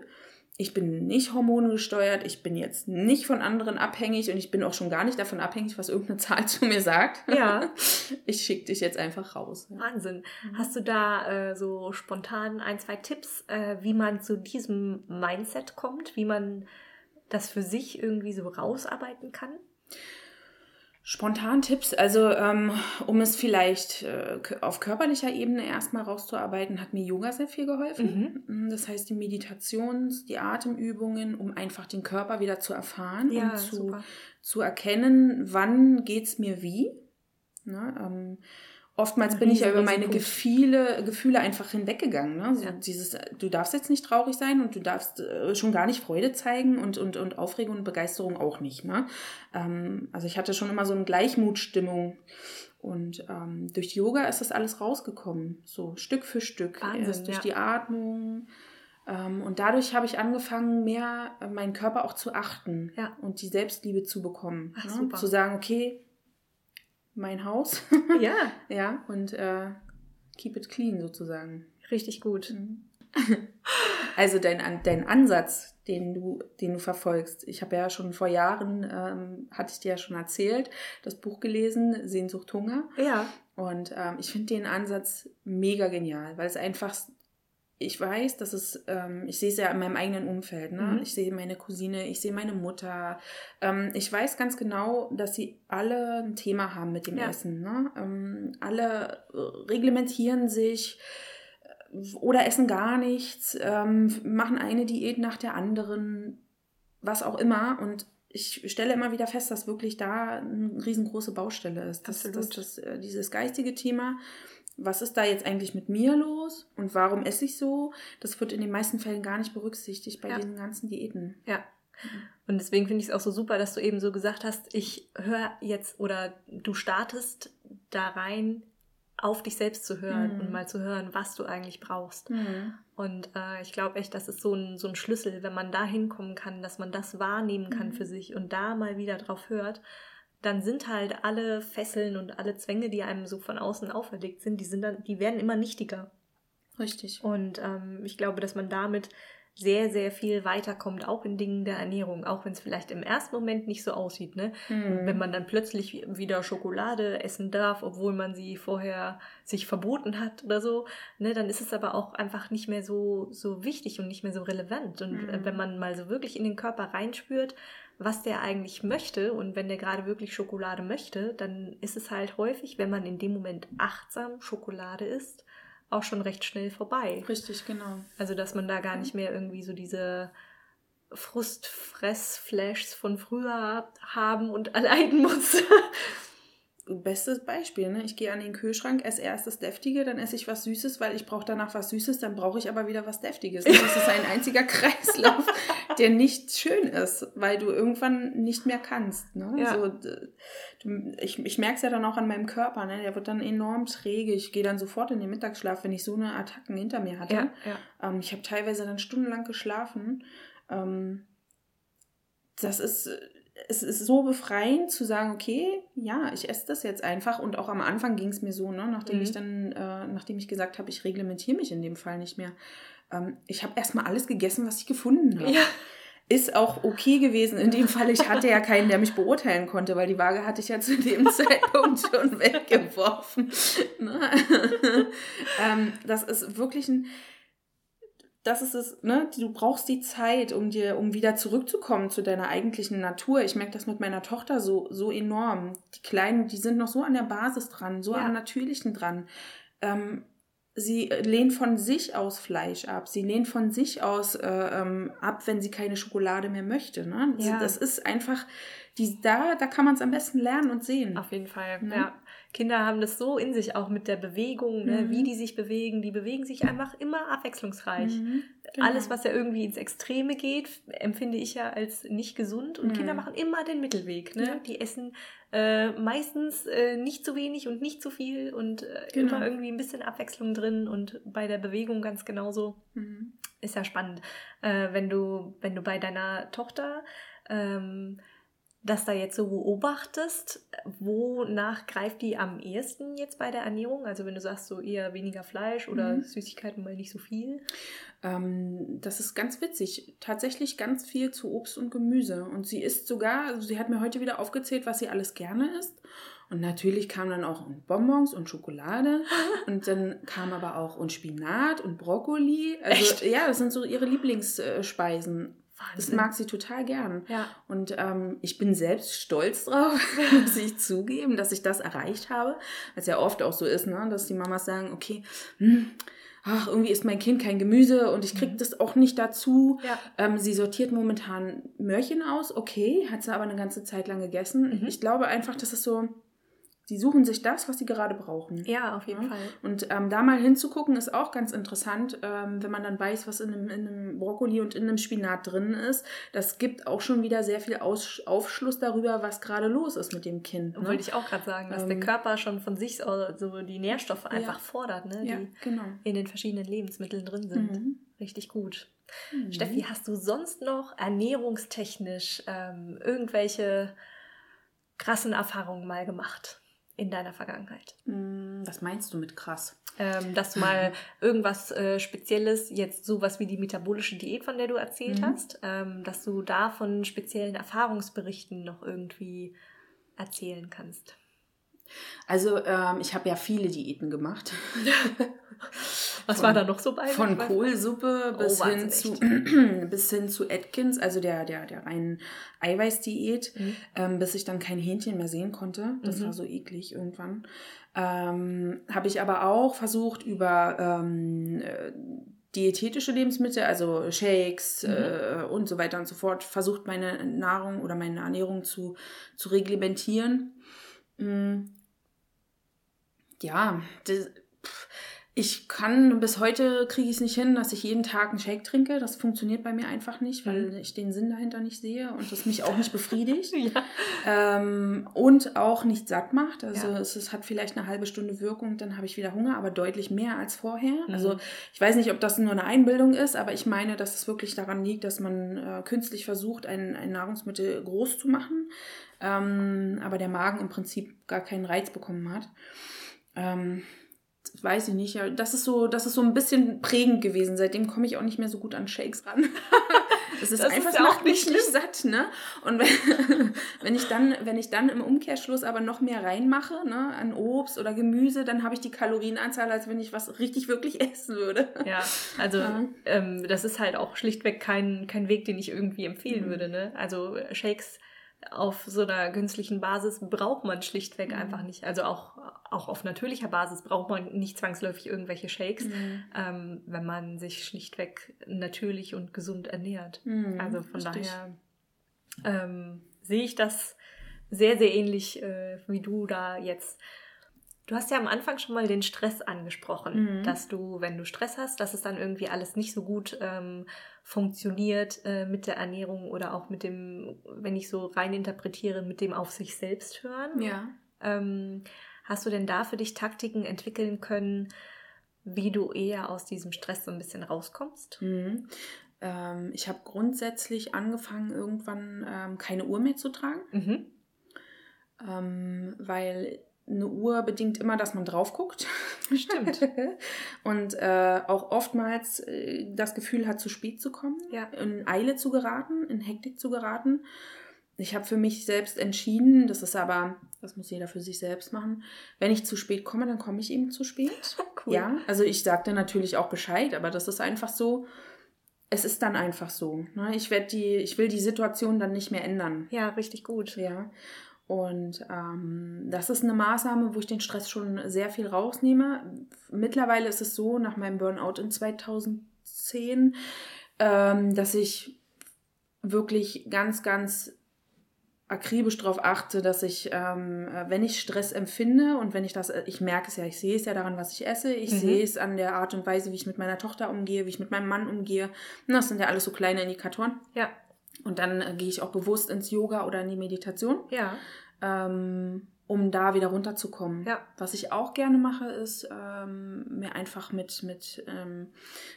ich bin nicht hormongesteuert, ich bin jetzt nicht von anderen abhängig und ich bin auch schon gar nicht davon abhängig, was irgendeine Zahl zu mir sagt. Ja. [LAUGHS] Ich schicke dich jetzt einfach raus. Wahnsinn. Hast du da äh, so spontan ein, zwei Tipps, äh, wie man zu diesem Mindset kommt, wie man das für sich irgendwie so rausarbeiten kann? Spontan Tipps, also ähm, um es vielleicht äh, auf körperlicher Ebene erstmal rauszuarbeiten, hat mir Yoga sehr viel geholfen. Mm, Das heißt die Meditations-, die Atemübungen, um einfach den Körper wieder zu erfahren und zu, zu erkennen, wann geht's mir wie. Ne? Ähm, oftmals bin ich ja über meine. Gefühle, Gefühle einfach hinweggegangen. Ne? So Ja. dieses, du darfst jetzt nicht traurig sein und du darfst äh, schon gar nicht Freude zeigen und, und, und Aufregung und Begeisterung auch nicht. Ne? Ähm, also ich hatte schon immer so eine Gleichmutstimmung. Und ähm, durch Yoga ist das alles rausgekommen, so Stück für Stück. Wahnsinn, Erst durch ja. die Atmung. Ähm, und dadurch habe ich angefangen, mehr äh, meinen Körper auch zu achten Ja. und die Selbstliebe zu bekommen. Ach, ne? Zu sagen, okay, mein Haus, Ja, [LAUGHS] ja, und äh, keep it clean sozusagen. richtig gut. [LAUGHS] Also dein, dein Ansatz, den du, den du verfolgst. Ich habe ja schon vor Jahren, ähm, hatte ich dir ja schon erzählt, das Buch gelesen, Sehnsucht Hunger. Ja. Und ähm, ich finde den Ansatz mega genial, weil es einfach ich weiß, dass es, ähm, ich sehe es ja in meinem eigenen Umfeld, ne? Mhm. Ich sehe meine Cousine, ich sehe meine Mutter. Ähm, ich weiß ganz genau, dass sie alle ein Thema haben mit dem ja. Essen. Ne? Ähm, alle äh, reglementieren sich äh, oder essen gar nichts, ähm, machen eine Diät nach der anderen, was auch immer. Und ich stelle immer wieder fest, dass wirklich da eine riesengroße Baustelle ist. Das, das, das, äh, dieses geistige Thema was ist da jetzt eigentlich mit mir los und warum esse ich so? Das wird in den meisten Fällen gar nicht berücksichtigt bei ja. diesen ganzen Diäten. Ja. Und deswegen finde ich es auch so super, dass du eben so gesagt hast, ich höre jetzt oder du startest da rein, auf dich selbst zu hören mhm. und mal zu hören, was du eigentlich brauchst. Mhm. Und äh, ich glaube echt, das ist so ein, so ein Schlüssel, wenn man da hinkommen kann, dass man das wahrnehmen kann mhm. für sich und da mal wieder drauf hört dann sind halt alle Fesseln und alle Zwänge, die einem so von außen auferlegt sind, die sind dann, die werden immer nichtiger. Richtig. Und ähm, ich glaube, dass man damit sehr, sehr viel weiterkommt, auch in Dingen der Ernährung, auch wenn es vielleicht im ersten Moment nicht so aussieht. Ne? Mhm. Wenn man dann plötzlich wieder Schokolade essen darf, obwohl man sie vorher sich verboten hat oder so, ne, dann ist es aber auch einfach nicht mehr so, so wichtig und nicht mehr so relevant. Und mhm. wenn man mal so wirklich in den Körper reinspürt, was der eigentlich möchte und wenn der gerade wirklich Schokolade möchte, dann ist es halt häufig, wenn man in dem Moment achtsam Schokolade isst, auch schon recht schnell vorbei. Richtig, genau. Also, dass man da gar nicht mehr irgendwie so diese Frustfressflashs von früher haben und [LAUGHS] erleiden muss. Bestes Beispiel, ne? Ich gehe an den Kühlschrank, esse erst das Deftige, dann esse ich was Süßes, weil ich brauche danach was Süßes, dann brauche ich aber wieder was Deftiges. Das ist ein einziger [LAUGHS] Kreislauf, der nicht schön ist, weil du irgendwann nicht mehr kannst. Ne? Ja. So, ich ich merke es ja dann auch an meinem Körper, ne? der wird dann enorm träge. Ich gehe dann sofort in den Mittagsschlaf, wenn ich so eine Attacken hinter mir hatte. Ja, ja. Ähm, ich habe teilweise dann stundenlang geschlafen. Ähm, das ist es ist so befreiend zu sagen, okay, ja, ich esse das jetzt einfach. Und auch am Anfang ging es mir so, ne, nachdem mhm. ich dann, äh, nachdem ich gesagt habe, ich reglementiere mich in dem Fall nicht mehr. Ähm, ich habe erstmal alles gegessen, was ich gefunden habe. Ja. Ist auch okay gewesen. In dem Fall, ich hatte ja keinen, der mich beurteilen konnte, weil die Waage hatte ich ja zu dem [LAUGHS] Zeitpunkt schon weggeworfen. Ne? [LAUGHS] ähm, das ist wirklich ein das ist es, ne? Du brauchst die Zeit, um dir, um wieder zurückzukommen zu deiner eigentlichen Natur. Ich merke das mit meiner Tochter so, so enorm. Die Kleinen, die sind noch so an der Basis dran, so ja. am Natürlichen dran. Ähm, sie lehnt von sich aus Fleisch ab. Sie lehnt von sich aus äh, ähm, ab, wenn sie keine Schokolade mehr möchte. Ne? Ja. Das ist einfach, die, da, da kann man es am besten lernen und sehen. Auf jeden Fall, ne? ja. Kinder haben das so in sich, auch mit der Bewegung, ne? mhm. wie die sich bewegen. Die bewegen sich einfach immer abwechslungsreich. Mhm. Genau. Alles, was ja irgendwie ins Extreme geht, empfinde ich ja als nicht gesund. Und mhm. Kinder machen immer den Mittelweg. Ne? Ja. Die essen äh, meistens äh, nicht zu wenig und nicht zu viel und äh, genau. immer irgendwie ein bisschen Abwechslung drin und bei der Bewegung ganz genauso. Mhm. Ist ja spannend, äh, wenn du, wenn du bei deiner Tochter ähm, das da jetzt so beobachtest, wonach greift die am ehesten jetzt bei der Ernährung? Also wenn du sagst, so eher weniger Fleisch oder mhm. Süßigkeiten mal nicht so viel? Ähm, das ist ganz witzig. Tatsächlich ganz viel zu Obst und Gemüse. Und sie isst sogar, also sie hat mir heute wieder aufgezählt, was sie alles gerne isst. Und natürlich kam dann auch Bonbons und Schokolade. [LAUGHS] und dann kam aber auch und Spinat und Brokkoli. Also Echt? ja, das sind so ihre Lieblingsspeisen. Wahnsinn. Das mag sie total gern. Ja. Und ähm, ich bin selbst stolz drauf, [LAUGHS] muss ich zugeben, dass ich das erreicht habe. Was ja oft auch so ist, ne? dass die Mamas sagen, okay, hm, ach, irgendwie ist mein Kind kein Gemüse und ich kriege mhm. das auch nicht dazu. Ja. Ähm, sie sortiert momentan Möhrchen aus, okay, hat sie aber eine ganze Zeit lang gegessen. Mhm. Ich glaube einfach, dass es so die suchen sich das, was sie gerade brauchen. Ja, auf jeden ja? Fall. Und ähm, da mal hinzugucken ist auch ganz interessant, ähm, wenn man dann weiß, was in einem, in einem, Brokkoli und in einem Spinat drin ist. Das gibt auch schon wieder sehr viel Aus Aufschluss darüber, was gerade los ist mit dem Kind. Ne? Wollte ich auch gerade sagen, dass ähm, der Körper schon von sich so die Nährstoffe einfach ja. fordert, ne? Ja, die genau. in den verschiedenen Lebensmitteln drin sind. Mhm. Richtig gut. Mhm. Steffi, hast du sonst noch ernährungstechnisch ähm, irgendwelche krassen Erfahrungen mal gemacht? In deiner Vergangenheit? Mm, Was meinst du mit krass? Ähm, dass du mal irgendwas äh, Spezielles, jetzt sowas wie die metabolische Diät, von der du erzählt Mhm. hast, ähm, dass du da von speziellen Erfahrungsberichten noch irgendwie erzählen kannst. Also ähm, ich habe ja viele Diäten gemacht. [LAUGHS] Was Von- war da noch so bei? Von Kohlsuppe bis, Oh, hin zu, [CLEARS THROAT] bis hin zu Atkins, also der, der, der reinen Eiweißdiät, Mhm. ähm, bis ich dann kein Hähnchen mehr sehen konnte. Das Mhm. war so eklig irgendwann. Ähm, Habe ich aber auch versucht, über ähm, äh, diätetische Lebensmittel, also Shakes Mhm. äh, und so weiter und so fort, versucht, meine Nahrung oder meine Ernährung zu, zu reglementieren. Mm. Ja, das, ich kann bis heute kriege ich es nicht hin, dass ich jeden Tag einen Shake trinke. Das funktioniert bei mir einfach nicht, weil Mhm. ich den Sinn dahinter nicht sehe und das mich auch nicht befriedigt. [LAUGHS] Ja. Ähm, und auch nicht satt macht. Also Ja. es, es hat vielleicht eine halbe Stunde Wirkung, dann habe ich wieder Hunger, aber deutlich mehr als vorher. Mhm. Also ich weiß nicht, ob das nur eine Einbildung ist, aber ich meine, dass es wirklich daran liegt, dass man äh, künstlich versucht, ein, ein Nahrungsmittel groß zu machen, ähm, aber der Magen im Prinzip gar keinen Reiz bekommen hat. Ähm, weiß ich nicht. Das ist so, das ist so ein bisschen prägend gewesen. Seitdem komme ich auch nicht mehr so gut an Shakes ran. [LAUGHS] Es ist Das einfach, ist macht mich nicht satt, ne? Und wenn, [LAUGHS] wenn ich dann, wenn ich dann im Umkehrschluss aber noch mehr reinmache, ne, an Obst oder Gemüse, dann habe ich die Kalorienanzahl, als wenn ich was richtig wirklich [LAUGHS] essen würde. Ja, also Ja. ähm, das ist halt auch schlichtweg kein, kein Weg, den ich irgendwie empfehlen Mhm. würde. Ne? Also Shakes auf so einer künstlichen Basis braucht man schlichtweg Mhm. einfach nicht. Also auch, auch auf natürlicher Basis braucht man nicht zwangsläufig irgendwelche Shakes, ähm, wenn man sich schlichtweg natürlich und gesund ernährt. Mhm, Also von richtig. daher ähm, sehe ich das sehr, sehr ähnlich äh, wie du da jetzt. Du hast ja am Anfang schon mal den Stress angesprochen, Mhm. dass du, wenn du Stress hast, dass es dann irgendwie alles nicht so gut ähm, funktioniert äh, mit der Ernährung oder auch mit dem, wenn ich so rein interpretiere, mit dem auf sich selbst hören. Ja. Ähm, hast du denn da für dich Taktiken entwickeln können, wie du eher aus diesem Stress so ein bisschen rauskommst? Mhm. Ähm, ich habe grundsätzlich angefangen, irgendwann ähm, keine Uhr mehr zu tragen, Mhm. ähm, weil eine Uhr bedingt immer, dass man drauf guckt. [LAUGHS] Stimmt. [LAUGHS] Und äh, auch oftmals äh, das Gefühl hat, zu spät zu kommen, Ja. in Eile zu geraten, in Hektik zu geraten. Ich habe für mich selbst entschieden, das ist aber, das muss jeder für sich selbst machen, wenn ich zu spät komme, dann komme ich eben zu spät. [LAUGHS] Cool. Ja, also ich sagte natürlich auch Bescheid, aber das ist einfach so, es ist dann einfach so. Ne? Ich, die, ich will die Situation dann nicht mehr ändern. Ja, richtig gut. Ja. Und ähm, das ist eine Maßnahme, wo ich den Stress schon sehr viel rausnehme. Mittlerweile ist es so, nach meinem Burnout in 2010, ähm, dass ich wirklich ganz, ganz akribisch darauf achte, dass ich, ähm, äh, wenn ich Stress empfinde und wenn ich das, äh, ich merke es ja, ich sehe es ja daran, was ich esse, ich Mhm. sehe es an der Art und Weise, wie ich mit meiner Tochter umgehe, wie ich mit meinem Mann umgehe. Und das sind ja alles so kleine Indikatoren. Ja, Und dann äh, gehe ich auch bewusst ins Yoga oder in die Meditation ja, ähm, um da wieder runterzukommen. Ja. Was ich auch gerne mache, ist ähm, mir einfach mit, mit, ähm,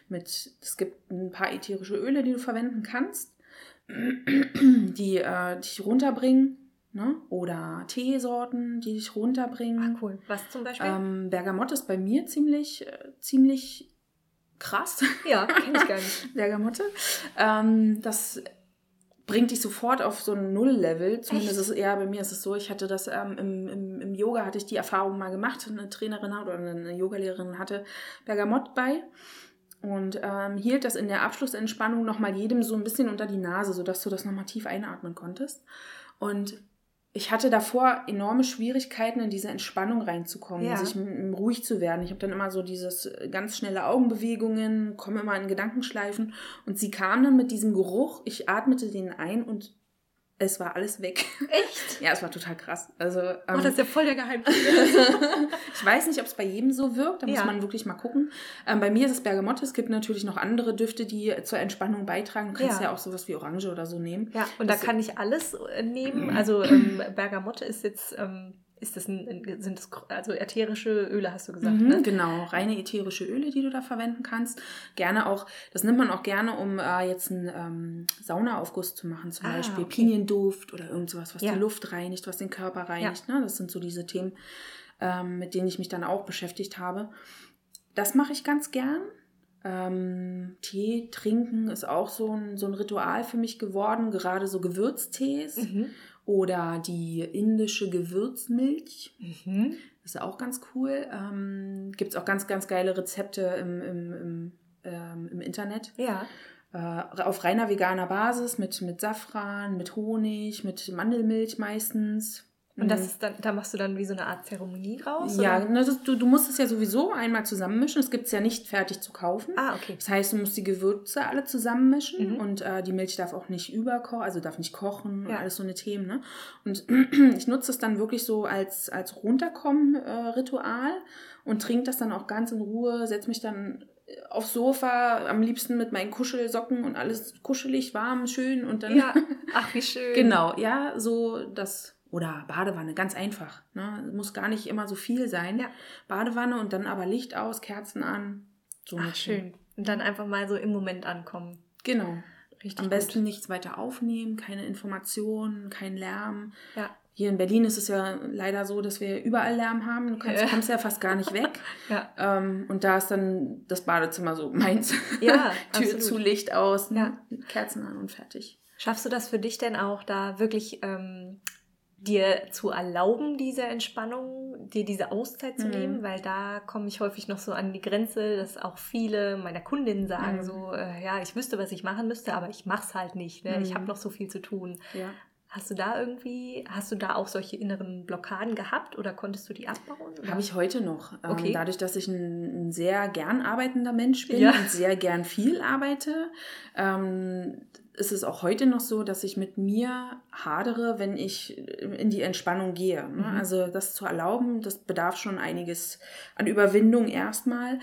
mit, es gibt ein paar ätherische Öle, die du verwenden kannst, [CLEARS THROAT] die äh, dich runterbringen, ne? oder Teesorten, die dich runterbringen. ah, cool. Was zum Beispiel? Ähm, Bergamotte ist bei mir ziemlich, äh, ziemlich krass. ja, kenne ich gar [LAUGHS] nicht. Bergamotte. Ähm, das bringt dich sofort auf so ein Null-Level. Zumindest Echt? ist ja bei mir ist es so. Ich hatte das ähm, im, im, im Yoga hatte ich die Erfahrung mal gemacht. Eine Trainerin oder eine Yogalehrerin hatte Bergamott bei und ähm, hielt das in der Abschlussentspannung nochmal jedem so ein bisschen unter die Nase, sodass du das nochmal tief einatmen konntest. Und ich hatte davor enorme Schwierigkeiten, in diese Entspannung reinzukommen, Ja. sich ruhig zu werden. Ich habe dann immer so dieses äh, ganz schnelle Augenbewegungen, komme immer in Gedankenschleifen. Und sie kam dann mit diesem Geruch, ich atmete den ein und es war alles weg. Echt? [LAUGHS] ja, es war total krass. Also, Oh, ähm, das ist ja voll der Geheimnis. [LAUGHS] ich weiß nicht, ob es bei jedem so wirkt, da muss Ja. man wirklich mal gucken. Ähm, bei mir ist es Bergamotte, es gibt natürlich noch andere Düfte, die zur Entspannung beitragen. Du kannst Ja. ja, auch sowas wie Orange oder so nehmen. Ja, und da Das- kann ich alles äh, nehmen. [CLEARS THROAT] Also ähm, Bergamotte ist jetzt, ähm, ist das ein, sind das also ätherische Öle, hast du gesagt, Mhm, ne? Genau, reine ätherische Öle, die du da verwenden kannst. Gerne auch, das nimmt man auch gerne, um äh, jetzt einen ähm, Saunaaufguss zu machen, zum Ah, Beispiel okay. Pinienduft oder irgend sowas, was Ja. die Luft reinigt, was den Körper reinigt. Ne? Das sind so diese Themen. ähm, mit denen ich mich dann auch beschäftigt habe. Das mache ich ganz gern. Ähm, Tee trinken ist auch so ein, so ein Ritual für mich geworden, gerade so Gewürztees Mhm. Oder die indische Gewürzmilch. Mhm. Das ist auch ganz cool. Ähm, Gibt es auch ganz, ganz geile Rezepte im, im, im, ähm, im Internet. Ja. Äh, auf reiner veganer Basis mit, mit Safran, mit Honig, mit Mandelmilch meistens. Und das Mhm. ist dann, da machst du dann wie so eine Art Zeremonie draus? Ja, das, du, du musst es ja sowieso einmal zusammenmischen. Es gibt es ja nicht fertig zu kaufen. Ah, okay. Das heißt, du musst die Gewürze alle zusammenmischen Mhm. und äh, die Milch darf auch nicht überkochen, also darf nicht kochen und Ja. alles so eine Themen. Ne? Und [CLEARS THROAT] ich nutze es dann wirklich so als, als Runterkommen-Ritual und trinke das dann auch ganz in Ruhe, setze mich dann aufs Sofa, am liebsten mit meinen Kuschelsocken und alles kuschelig, warm, schön und dann. Ja. [LAUGHS] Ach, wie schön. Genau, ja, so das. Oder Badewanne, ganz einfach. Ne? Muss gar nicht immer so viel sein. Ja. Badewanne und dann aber Licht aus, Kerzen an. So Ach, schön. Und dann einfach mal so im Moment ankommen. Genau. Richtig Am gut. besten nichts weiter aufnehmen, keine Informationen, kein Lärm. Ja. Hier in Berlin ist es ja leider so, dass wir überall Lärm haben. Du kannst, kommst ja fast gar nicht [LAUGHS] weg. Ja. Ähm, und da ist dann das Badezimmer so [LAUGHS] meins. Ja, [LAUGHS] Tür absolut. zu, Licht aus, Ja. Kerzen an und fertig. Schaffst du das für dich denn auch, da wirklich ähm, dir zu erlauben, diese Entspannung, dir diese Auszeit zu Mhm. nehmen? Weil da komme ich häufig noch so an die Grenze, dass auch viele meiner Kundinnen sagen Mhm. so, äh, ja, ich wüsste, was ich machen müsste, aber ich mach's halt nicht. Ne? Ich Mhm. habe noch so viel zu tun. Ja. Hast du da irgendwie, hast du da auch solche inneren Blockaden gehabt oder konntest du die abbauen? Habe ich heute noch. Ähm, Okay. Dadurch, dass ich ein, ein sehr gern arbeitender Mensch bin Ja. und sehr gern viel arbeite, ähm, ist es auch heute noch so, dass ich mit mir hadere, wenn ich in die Entspannung gehe. Ne? Mhm. Also das zu erlauben, das bedarf schon einiges an Überwindung erstmal.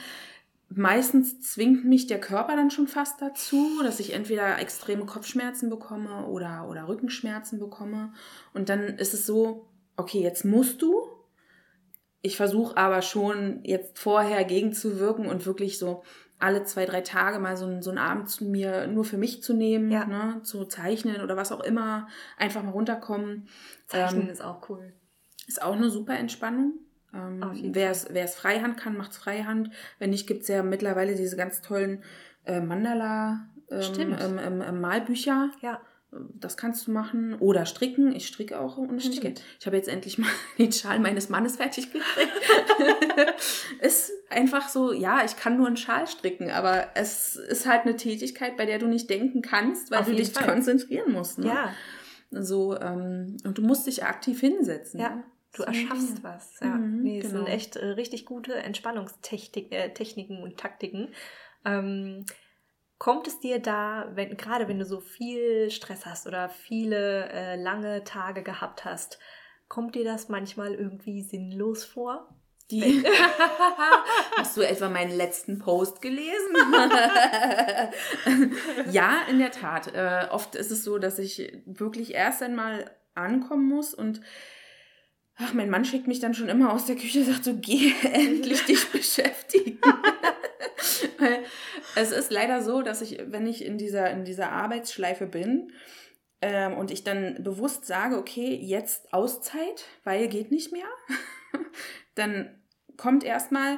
Meistens zwingt mich der Körper dann schon fast dazu, dass ich entweder extreme Kopfschmerzen bekomme oder, oder Rückenschmerzen bekomme. Und dann ist es so, okay, jetzt musst du. Ich versuche aber schon jetzt vorher gegenzuwirken und wirklich so alle zwei, drei Tage mal so, einen- so einen Abend zu mir nur für mich zu nehmen, Ja. ne, zu zeichnen oder was auch immer, einfach mal runterkommen. Zeichnen Ähm, ist auch cool. ist auch eine super Entspannung. Ähm, wer es Freihand kann, macht es Freihand. Wenn nicht, gibt es ja mittlerweile diese ganz tollen äh, Mandala ähm, ähm, ähm, ähm, Malbücher. Ja, Das kannst du machen. Oder stricken. Ich stricke auch Stimmt. gerne. Ich habe jetzt endlich mal [LAUGHS] den Schal meines Mannes fertig gekriegt. [LAUGHS] ist einfach so, ja, ich kann nur einen Schal stricken, aber es ist halt eine Tätigkeit, bei der du nicht denken kannst, weil Auf du dich Fall. konzentrieren musst. Ne? ja, So, ähm, und du musst dich aktiv hinsetzen. ja. ne? Du So erschaffst Dinge. was. Ja. Mhm, nee, genau. sind echt äh, richtig gute Entspannungstechniken äh, und Taktiken. Ähm, kommt es dir da, wenn, gerade wenn du so viel Stress hast oder viele äh, lange Tage gehabt hast, kommt dir das manchmal irgendwie sinnlos vor? Die [LAUGHS] Hast du etwa meinen letzten Post gelesen? [LAUGHS] ja, in der Tat. Äh, oft ist es so, dass ich wirklich erst einmal ankommen muss und ach, mein Mann schickt mich dann schon immer aus der Küche und sagt so, geh [LAUGHS] endlich dich beschäftigen. Weil es ist leider so, dass ich, wenn ich in dieser, in dieser Arbeitsschleife bin, ähm, und ich dann bewusst sage, okay, jetzt Auszeit, weil geht nicht mehr, [LAUGHS] dann kommt erstmal,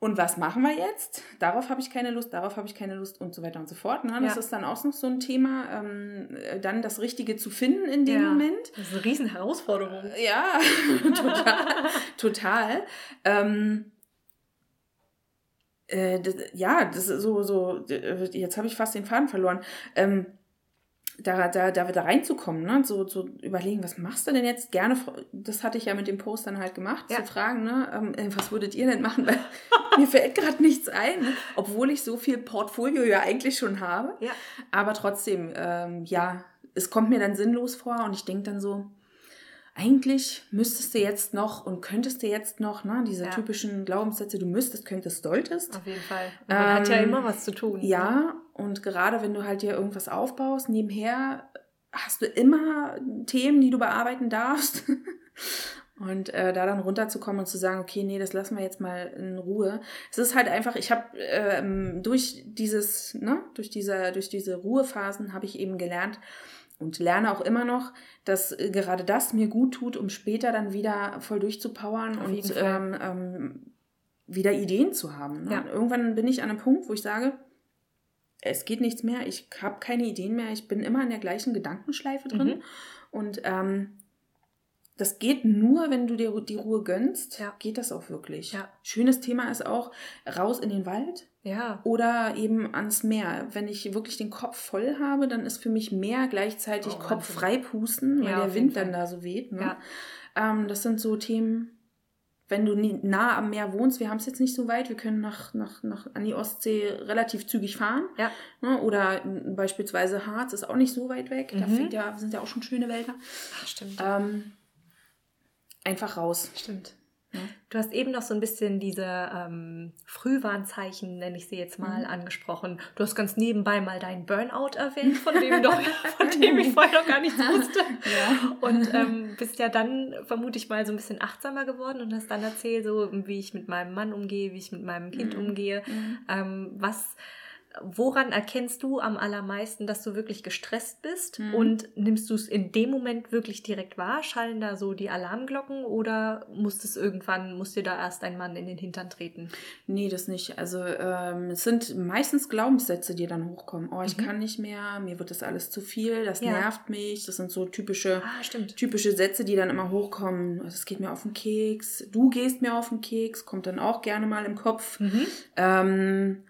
und was machen wir jetzt? Darauf habe ich keine Lust, darauf habe ich keine Lust und so weiter und so fort. Ne? Das Ja. ist dann auch noch so ein Thema, ähm, äh, dann das Richtige zu finden in dem Ja. Moment. Das ist eine riesen Herausforderung. Ja, [LAUGHS] total. total. Ähm, äh, das, ja, das ist so, so, äh, jetzt habe ich fast den Faden verloren. Ähm, da, da, da, da reinzukommen, ne? so zu überlegen, was machst du denn jetzt? Gerne, das hatte ich ja mit dem Post dann halt gemacht, Ja. zu fragen, ne? ähm, äh, was würdet ihr denn machen? [LAUGHS] Weil mir fällt gerade nichts ein, ne? obwohl ich so viel Portfolio ja eigentlich schon habe. Ja. Aber trotzdem, ähm, ja, es kommt mir dann sinnlos vor und ich denke dann so, eigentlich müsstest du jetzt noch und könntest du jetzt noch, ne, diese Ja. typischen Glaubenssätze, du müsstest, könntest, solltest. Auf jeden Fall. Und man hat ja Ähm, immer was zu tun. Ja, und gerade wenn du halt dir irgendwas aufbaust, nebenher hast du immer Themen, die du bearbeiten darfst. [LAUGHS] Und äh, da dann runterzukommen und zu sagen, okay, nee, das lassen wir jetzt mal in Ruhe. Es ist halt einfach, ich habe ähm, durch dieses, ne, durch diese, durch diese Ruhephasen habe ich eben gelernt, und lerne auch immer noch, dass äh, gerade das mir gut tut, um später dann wieder voll durchzupowern Auf und ähm, ähm, wieder Ideen zu haben. Ne? Ja. Irgendwann bin ich an einem Punkt, wo ich sage, es geht nichts mehr, ich habe keine Ideen mehr, ich bin immer in der gleichen Gedankenschleife drin. Mhm. Und ähm, das geht nur, wenn du dir die Ruhe gönnst, Ja. geht das auch wirklich. Ja. Schönes Thema ist auch raus in den Wald, Ja. oder eben ans Meer. Wenn ich wirklich den Kopf voll habe, dann ist für mich Meer gleichzeitig Oh, Kopf frei pusten, weil Ja, der Wind dann da so weht. Ne? Ja. Ähm, das sind so Themen, wenn du nah am Meer wohnst, wir haben es jetzt nicht so weit, wir können nach, nach, nach, an die Ostsee relativ zügig fahren. Ja. Ne? Oder beispielsweise Harz ist auch nicht so weit weg. Da Mhm. fängt ja, sind ja auch schon schöne Wälder. Ach, stimmt. Ähm, einfach raus. Stimmt. Ja. Du hast eben noch so ein bisschen diese ähm, Frühwarnzeichen, nenne ich sie jetzt mal, Mhm. angesprochen. Du hast ganz nebenbei mal deinen Burnout erwähnt, von dem, doch, [LAUGHS] von dem ich vorher noch gar nichts wusste. Ja. Und ähm, bist ja dann, vermute ich mal, so ein bisschen achtsamer geworden und hast dann erzählt, so wie ich mit meinem Mann umgehe, wie ich mit meinem Kind Mhm. umgehe. Mhm. Ähm, was, woran erkennst du am allermeisten, dass du wirklich gestresst bist? Mhm. Und nimmst du es in dem Moment wirklich direkt wahr? Schallen da so die Alarmglocken oder muss es irgendwann, muss dir da erst ein Mann in den Hintern treten? Nee, das nicht. Also ähm, es sind meistens Glaubenssätze, die dann hochkommen. Oh, ich Mhm. kann nicht mehr, mir wird das alles zu viel, das Ja. nervt mich. Das sind so typische, Ah, typische Sätze, die dann immer hochkommen. Es geht mir auf den Keks, du gehst mir auf den Keks, kommt dann auch gerne mal im Kopf. Mhm. Ähm,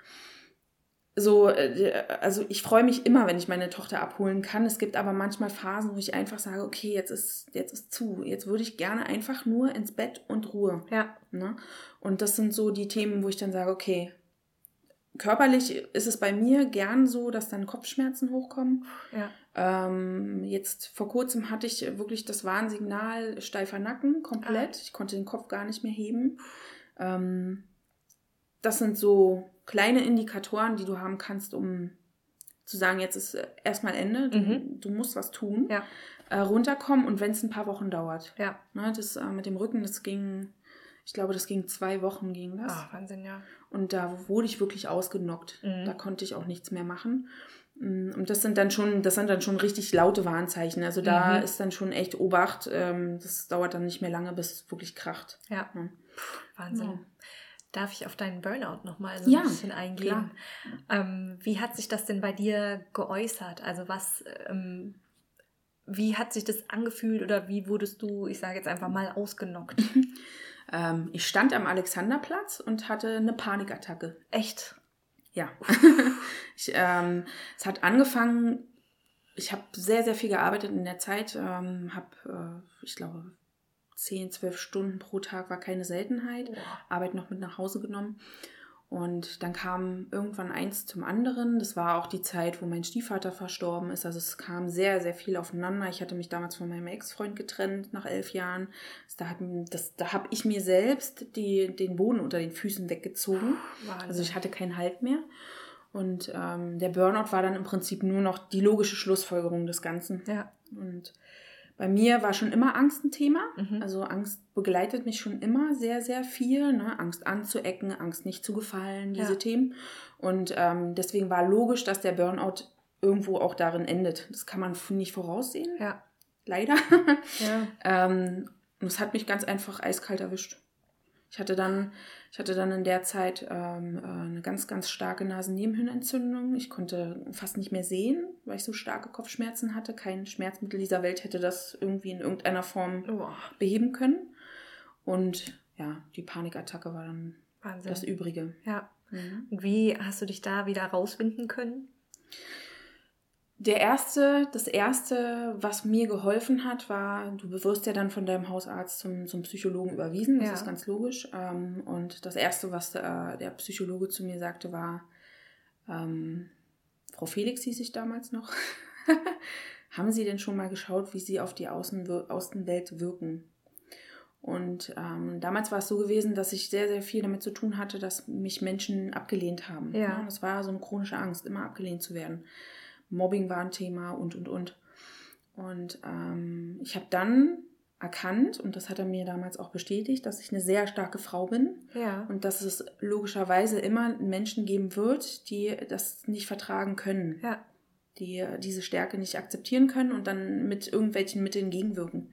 so, äh, also ich freue mich immer, wenn ich meine Tochter abholen kann. Es gibt aber manchmal Phasen, wo ich einfach sage, okay, jetzt ist, jetzt ist zu. Jetzt würde ich gerne einfach nur ins Bett und Ruhe. Ja, Ne? Und das sind so die Themen, wo ich dann sage, okay, körperlich ist es bei mir gern so, dass dann Kopfschmerzen hochkommen. ja. Ähm, jetzt vor kurzem hatte ich wirklich das Warnsignal steifer Nacken komplett. Ich konnte den Kopf gar nicht mehr heben. Ähm, das sind so kleine Indikatoren, die du haben kannst, um zu sagen, jetzt ist äh, erstmal Ende. Du, Mhm. du musst was tun. Ja. Äh, runterkommen und wenn es ein paar Wochen dauert. Ja. Ne, das äh, mit dem Rücken, das ging, ich glaube, das ging zwei Wochen ging das. Ah, Wahnsinn, ja. Und da wurde ich wirklich ausgenockt. Mhm. Da konnte ich auch nichts mehr machen. Mm, Und das sind dann schon, das sind dann schon richtig laute Warnzeichen. Also da Mhm. ist dann schon echt Obacht. Ähm, Das dauert dann nicht mehr lange, bis es wirklich kracht. Ja. Ja. Wahnsinn. Darf ich auf deinen Burnout nochmal so Ja, ein bisschen eingehen? Ähm, wie hat sich das denn bei dir geäußert? Also was, ähm, wie hat sich das angefühlt oder wie wurdest du, ich sage jetzt einfach mal, ausgenockt? [LAUGHS] Ähm, Ich stand am Alexanderplatz und hatte eine Panikattacke. Echt? Ja. [LAUGHS] ich, ähm, es hat angefangen, ich habe sehr, sehr viel gearbeitet in der Zeit, ähm, habe, äh, ich glaube, 10, 12 Stunden pro Tag war keine Seltenheit. Arbeit noch mit nach Hause genommen. Und dann kam irgendwann eins zum anderen. Das war auch die Zeit, wo mein Stiefvater verstorben ist. Also es kam sehr, sehr viel aufeinander. Ich hatte mich damals von meinem Ex-Freund getrennt nach elf Jahren. Da, hat- das- da habe ich mir selbst die, den Boden unter den Füßen weggezogen. Wahnsinn. Also ich hatte keinen Halt mehr. Und ähm, der Burnout war dann im Prinzip nur noch die logische Schlussfolgerung des Ganzen. ja. Und bei mir war schon immer Angst ein Thema. Mhm. Also Angst begleitet mich schon immer sehr, sehr viel. Ne? Angst anzuecken, Angst nicht zu gefallen, diese Ja. Themen. Und ähm, deswegen war logisch, dass der Burnout irgendwo auch darin endet. Das kann man nicht voraussehen, Ja. leider. Ja. [LAUGHS] ähm, und es hat mich ganz einfach eiskalt erwischt. Ich hatte dann, ich hatte dann in der Zeit ähm, äh, eine ganz, ganz starke Nasennebenhöhlenentzündung. Ich konnte fast nicht mehr sehen, weil ich so starke Kopfschmerzen hatte. Kein Schmerzmittel dieser Welt hätte das irgendwie in irgendeiner Form Oh, beheben können. Und ja, die Panikattacke war dann Wahnsinn. das Übrige. ja. Mhm. Und wie hast du dich da wieder rauswinden können? Der erste, das erste, was mir geholfen hat, war, du wirst ja dann von deinem Hausarzt zum, zum Psychologen überwiesen, das Ja. ist ganz logisch. Ähm, und das erste, was äh, der Psychologe zu mir sagte, war, ähm, Frau Felix hieß ich damals noch, [LAUGHS] haben Sie denn schon mal geschaut, wie Sie auf die Außenwir Außenwelt wirken? Und ähm, damals war es so gewesen, dass ich sehr, sehr viel damit zu tun hatte, dass mich Menschen abgelehnt haben. Ja. Ne? Das war so eine chronische Angst, immer abgelehnt zu werden. Mobbing war ein Thema und, und, und. Und ähm, ich habe dann erkannt, und das hat er mir damals auch bestätigt, dass ich eine sehr starke Frau bin Ja. und dass es logischerweise immer Menschen geben wird, die das nicht vertragen können. Ja. die diese Stärke nicht akzeptieren können und dann mit irgendwelchen Mitteln gegenwirken.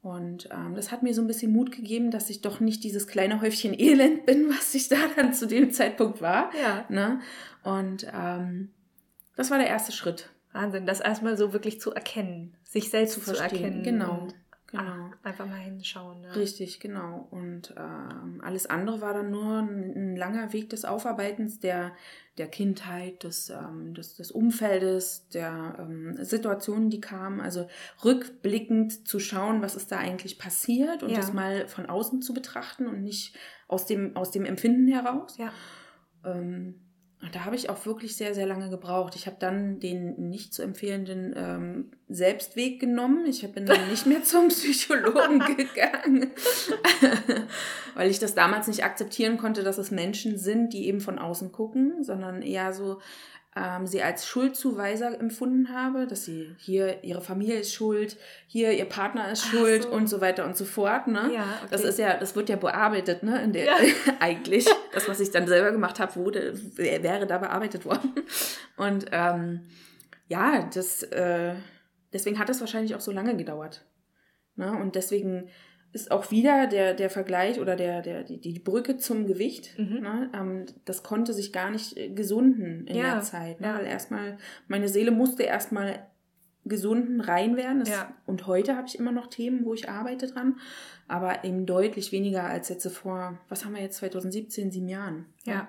Und ähm, das hat mir so ein bisschen Mut gegeben, dass ich doch nicht dieses kleine Häufchen Elend bin, [LAUGHS] was ich da dann zu dem Zeitpunkt war. Ja. Ne? Und ähm, das war der erste Schritt. Wahnsinn, das erstmal so wirklich zu erkennen, sich selbst zu, Zu verstehen, erkennen. genau, und, genau. ah, einfach mal hinschauen. Ne? Richtig, genau. Und ähm, alles andere war dann nur ein, ein langer Weg des Aufarbeitens der, der Kindheit, des, ähm, des, des Umfeldes, der ähm, Situationen, die kamen. Also rückblickend zu schauen, was ist da eigentlich passiert und Ja. das mal von außen zu betrachten und nicht aus dem, aus dem Empfinden heraus. Ja. Ähm, da habe ich auch wirklich sehr, sehr lange gebraucht. Ich habe dann den nicht zu empfehlenden ähm, Selbstweg genommen. Ich bin dann nicht mehr zum [LAUGHS] Psychologen [LAUGHS] gegangen, [LAUGHS] weil ich das damals nicht akzeptieren konnte, dass es Menschen sind, die eben von außen gucken, sondern eher so ähm, sie als Schuldzuweiser empfunden habe, dass sie hier ihre Familie ist schuld, hier ihr Partner ist schuld so. und so weiter und so fort. Ne? Ja, Das okay. ist ja, das wird ja bearbeitet, ne? In der, Ja. [LAUGHS] eigentlich. [LAUGHS] Das, was ich dann selber gemacht habe, wurde, wäre da bearbeitet worden. Und ähm, ja, das, äh, deswegen hat es wahrscheinlich auch so lange gedauert. Ne? Und deswegen ist auch wieder der, der Vergleich oder der, der, die, die Brücke zum Gewicht. Mhm. Ne? Ähm, das konnte sich gar nicht äh, gesunden in Ja, der Zeit. Ne? ja. Weil erstmal, meine Seele musste erstmal gesunden rein werden. Das, Ja. Und heute habe ich immer noch Themen, wo ich arbeite dran, aber eben deutlich weniger als jetzt vor, was haben wir jetzt, 2017, sieben Jahren. Ja.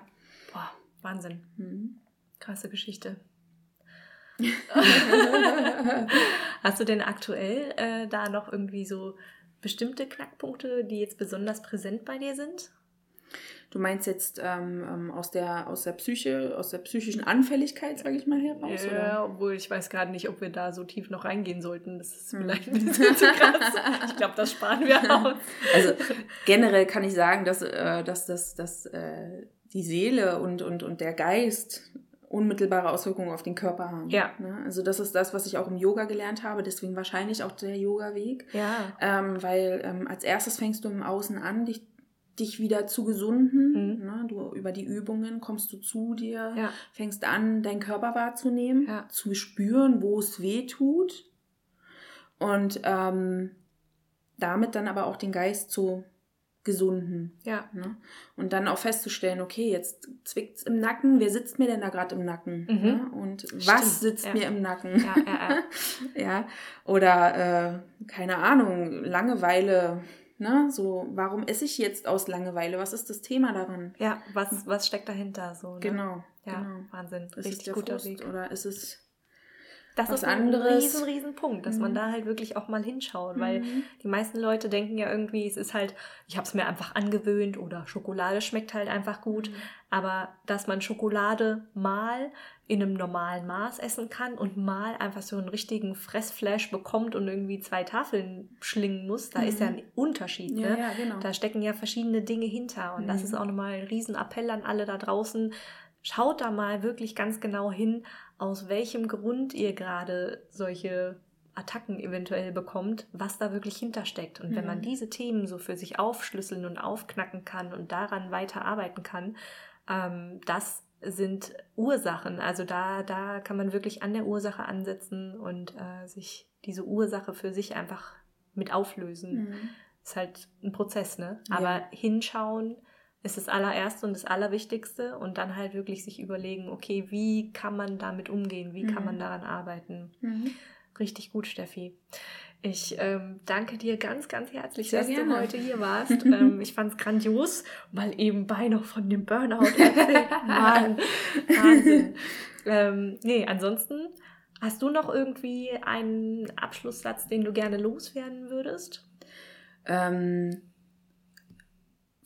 Boah, Wahnsinn. Mhm. Krasse Geschichte. [LAUGHS] Hast du denn aktuell äh, da noch irgendwie so bestimmte Knackpunkte, die jetzt besonders präsent bei dir sind? Du meinst jetzt ähm, ähm, aus, der, aus der Psyche, aus der psychischen Anfälligkeit, sage ich mal, heraus? oder? Ja, obwohl ich weiß gerade nicht, ob wir da so tief noch reingehen sollten. Das ist Hm. vielleicht ein bisschen zu krass. Ich glaube, das sparen wir [LAUGHS] aus. Also generell kann ich sagen, dass, äh, dass, dass, dass äh, die Seele und, und, und der Geist unmittelbare Auswirkungen auf den Körper haben. Ja. Ne? Also das ist das, was ich auch im Yoga gelernt habe, deswegen wahrscheinlich auch der Yoga-Weg. Ja. Ähm, weil ähm, als erstes fängst du im Außen an, dich, dich wieder zu gesunden. Mhm. Ne? Du, über die Übungen kommst du zu dir, Ja. fängst an, deinen Körper wahrzunehmen, Ja. zu spüren, wo es weh tut. Und ähm, damit dann aber auch den Geist zu gesunden. Ja. Ne? Und dann auch festzustellen, okay, jetzt zwickt es im Nacken, wer sitzt mir denn da gerade im Nacken? Mhm. Ne? Und Stimmt, was sitzt ja. mir im Nacken? Ja, ja, ja. [LAUGHS] ja. Oder äh, keine Ahnung, Langeweile. Ne? So, warum esse ich jetzt aus Langeweile? Was ist das Thema daran? ja was, was steckt dahinter so? Ne? Genau. Ja, genau. Wahnsinn. Ist es Richtig der guter Frust Weg. oder ist es Das was ist ein anderes? riesen, riesen Punkt, dass man Mhm. da halt wirklich auch mal hinschaut, weil Mhm. die meisten Leute denken ja irgendwie, es ist halt, ich habe es mir einfach angewöhnt oder Schokolade schmeckt halt einfach gut, Mhm. aber dass man Schokolade mal in einem normalen Maß essen kann und mal einfach so einen richtigen Fressflash bekommt und irgendwie zwei Tafeln schlingen muss, da ist ja Mhm. ein Unterschied. Ja, ne? ja, genau. Da stecken ja verschiedene Dinge hinter. Und das Mhm. ist auch nochmal ein Riesenappell an alle da draußen. Schaut da mal wirklich ganz genau hin, aus welchem Grund ihr gerade solche Attacken eventuell bekommt, was da wirklich hintersteckt. Und wenn man Mhm. diese Themen so für sich aufschlüsseln und aufknacken kann und daran weiter arbeiten kann, ähm, das sind Ursachen. Also da, da kann man wirklich an der Ursache ansetzen und äh, sich diese Ursache für sich einfach mit auflösen Mhm. ist halt ein Prozess, ne? Ja. Aber hinschauen ist das allererste und das Allerwichtigste und dann halt wirklich sich überlegen, okay, wie kann man damit umgehen? Wie kann Mhm. man daran arbeiten? Mhm. Richtig gut, Steffi. Ich ähm, danke dir ganz, ganz herzlich, Sehr dass gerne. du heute hier [LAUGHS] warst. ähm, ich fand es grandios, mal ebenbei noch von dem Burnout [LAUGHS] erzählt. Mann, Wahnsinn. ähm, nee, ansonsten, hast du noch irgendwie einen Abschlusssatz, den du gerne loswerden würdest? Ähm,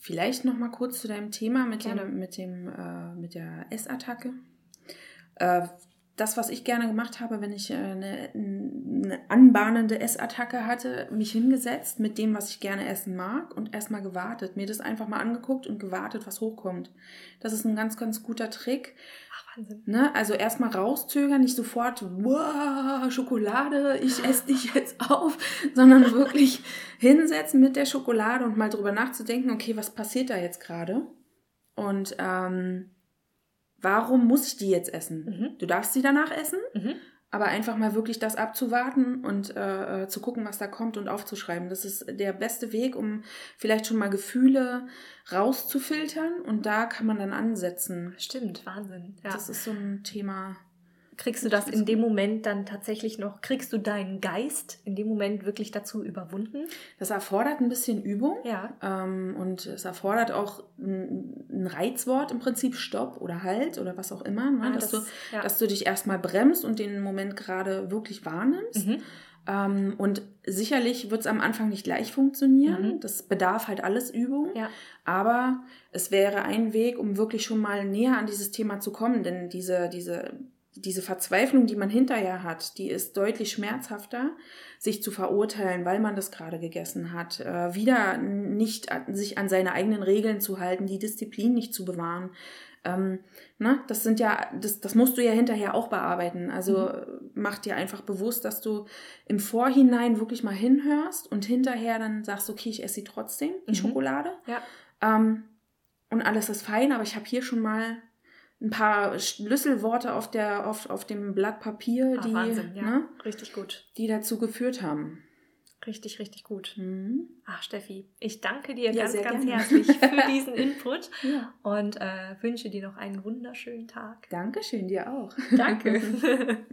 vielleicht noch mal kurz zu deinem Thema mit Gerne. dem mit dem äh, mit der Essattacke. Äh, das, was ich gerne gemacht habe, wenn ich äh, eine, eine anbahnende Essattacke hatte, mich hingesetzt mit dem, was ich gerne essen mag und erstmal gewartet, mir das einfach mal angeguckt und gewartet, was hochkommt. Das ist ein ganz, ganz guter Trick. Wahnsinn. Ne? Also erstmal rauszögern, nicht sofort, wow, Schokolade, ich esse dich jetzt auf, sondern [LAUGHS] wirklich hinsetzen mit der Schokolade und mal drüber nachzudenken, okay, was passiert da jetzt gerade? Und ähm, warum muss ich die jetzt essen? Mhm. Du darfst sie danach essen, Mhm. Aber einfach mal wirklich das abzuwarten und äh, äh, zu gucken, was da kommt und aufzuschreiben. Das ist der beste Weg, um vielleicht schon mal Gefühle rauszufiltern und da kann man dann ansetzen. Stimmt, Wahnsinn. Ja. Das ist so ein Thema. Kriegst du das in dem Moment dann tatsächlich noch, kriegst du deinen Geist in dem Moment wirklich dazu überwunden? Das erfordert ein bisschen Übung. Ja. Ähm, und es erfordert auch ein, ein Reizwort im Prinzip, Stopp oder Halt oder was auch immer, ne? Ah, dass, das- du, ja. dass du dich erstmal bremst und den Moment gerade wirklich wahrnimmst. Mhm. Ähm, und sicherlich wird es am Anfang nicht gleich funktionieren. Mhm. Das bedarf halt alles Übung. Ja. Aber es wäre ein Weg, um wirklich schon mal näher an dieses Thema zu kommen. Denn diese, diese, diese Verzweiflung, die man hinterher hat, die ist deutlich schmerzhafter, sich zu verurteilen, weil man das gerade gegessen hat. Äh, wieder nicht an, sich an seine eigenen Regeln zu halten, die Disziplin nicht zu bewahren. Ähm, ne, das sind ja, das, das musst du ja hinterher auch bearbeiten. Also Mhm. mach dir einfach bewusst, dass du im Vorhinein wirklich mal hinhörst und hinterher dann sagst, okay, ich esse sie trotzdem, die Mhm. Schokolade. Ja. Ähm, und alles ist fein, aber ich habe hier schon mal ein paar Schlüsselworte auf, der, auf, auf dem Blatt Papier, Ah, die, Wahnsinn, ja. ne, Richtig gut. die dazu geführt haben. Richtig, richtig gut. Mhm. Ach, Steffi, ich danke dir Ja, ganz, ganz gerne. herzlich [LAUGHS] für diesen Input Ja. und äh, wünsche dir noch einen wunderschönen Tag. Dankeschön, dir auch. Danke. [LAUGHS]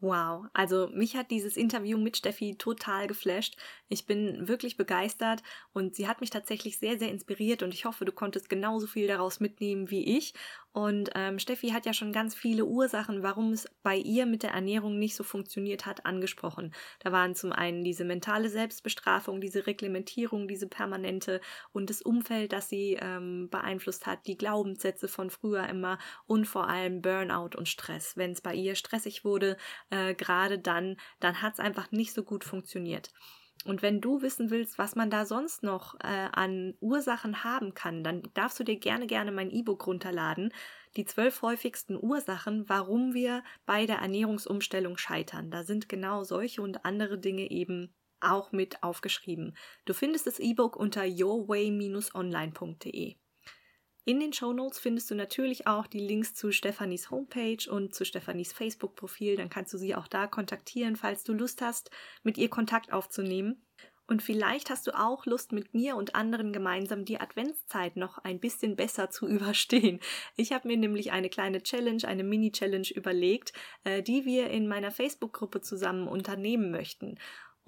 Wow, also mich hat dieses Interview mit Steffi total geflasht. Ich bin wirklich begeistert und sie hat mich tatsächlich sehr, sehr inspiriert und ich hoffe, du konntest genauso viel daraus mitnehmen wie ich. Und ähm, Steffi hat ja schon ganz viele Ursachen, warum es bei ihr mit der Ernährung nicht so funktioniert hat, angesprochen. Da waren zum einen diese mentale Selbstbestrafung, diese Reglementierung, diese permanente und das Umfeld, das sie ähm, beeinflusst hat, die Glaubenssätze von früher immer und vor allem Burnout und Stress. Wenn es bei ihr stressig wurde, äh, gerade dann, dann hat es einfach nicht so gut funktioniert. Und wenn du wissen willst, was man da sonst noch äh, an Ursachen haben kann, dann darfst du dir gerne, gerne mein E-Book runterladen. Die zwölf häufigsten Ursachen, warum wir bei der Ernährungsumstellung scheitern. Da sind genau solche und andere Dinge eben auch mit aufgeschrieben. Du findest das E-Book unter yourway-online.de. In den Shownotes findest du natürlich auch die Links zu Stefanis Homepage und zu Stefanis Facebook-Profil. Dann kannst du sie auch da kontaktieren, falls du Lust hast, mit ihr Kontakt aufzunehmen. Und vielleicht hast du auch Lust, mit mir und anderen gemeinsam die Adventszeit noch ein bisschen besser zu [LAUGHS] überstehen. Ich habe mir nämlich eine kleine Challenge, eine Mini-Challenge überlegt, äh, die wir in meiner Facebook-Gruppe zusammen unternehmen möchten.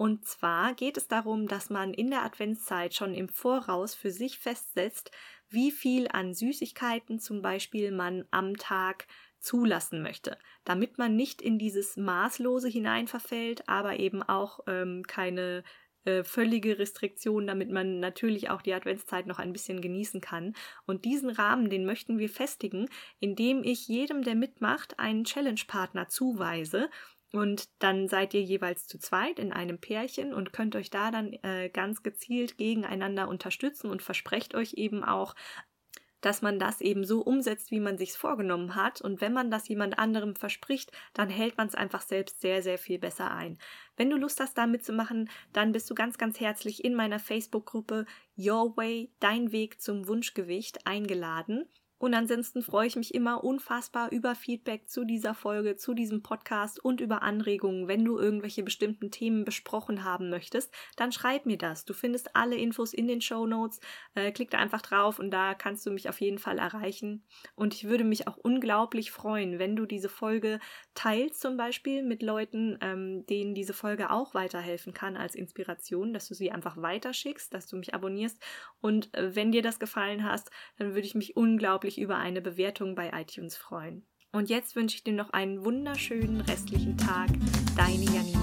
Und zwar geht es darum, dass man in der Adventszeit schon im Voraus für sich festsetzt, wie viel an Süßigkeiten zum Beispiel man am Tag zulassen möchte, damit man nicht in dieses Maßlose hineinverfällt, aber eben auch ähm, keine äh, völlige Restriktion, damit man natürlich auch die Adventszeit noch ein bisschen genießen kann. Und diesen Rahmen, den möchten wir festigen, indem ich jedem, der mitmacht, einen Challenge-Partner zuweise und dann seid ihr jeweils zu zweit in einem Pärchen und könnt euch da dann äh, ganz gezielt gegeneinander unterstützen und versprecht euch eben auch, dass man das eben so umsetzt, wie man sich's vorgenommen hat. Und wenn man das jemand anderem verspricht, dann hält man es einfach selbst sehr, sehr viel besser ein. Wenn du Lust hast, da mitzumachen, dann bist du ganz, ganz herzlich in meiner Facebook-Gruppe Your Way, dein Weg zum Wunschgewicht eingeladen. Und ansonsten freue ich mich immer unfassbar über Feedback zu dieser Folge, zu diesem Podcast und über Anregungen. Wenn du irgendwelche bestimmten Themen besprochen haben möchtest, dann schreib mir das. Du findest alle Infos in den Show Notes. Äh, klick da einfach drauf und da kannst du mich auf jeden Fall erreichen. Und ich würde mich auch unglaublich freuen, wenn du diese Folge teilst, zum Beispiel mit Leuten, ähm, denen diese Folge auch weiterhelfen kann als Inspiration, dass du sie einfach weiterschickst, dass du mich abonnierst. Und äh, wenn dir das gefallen hast, dann würde ich mich unglaublich über eine Bewertung bei iTunes freuen. Und jetzt wünsche ich dir noch einen wunderschönen restlichen Tag. Deine Janina.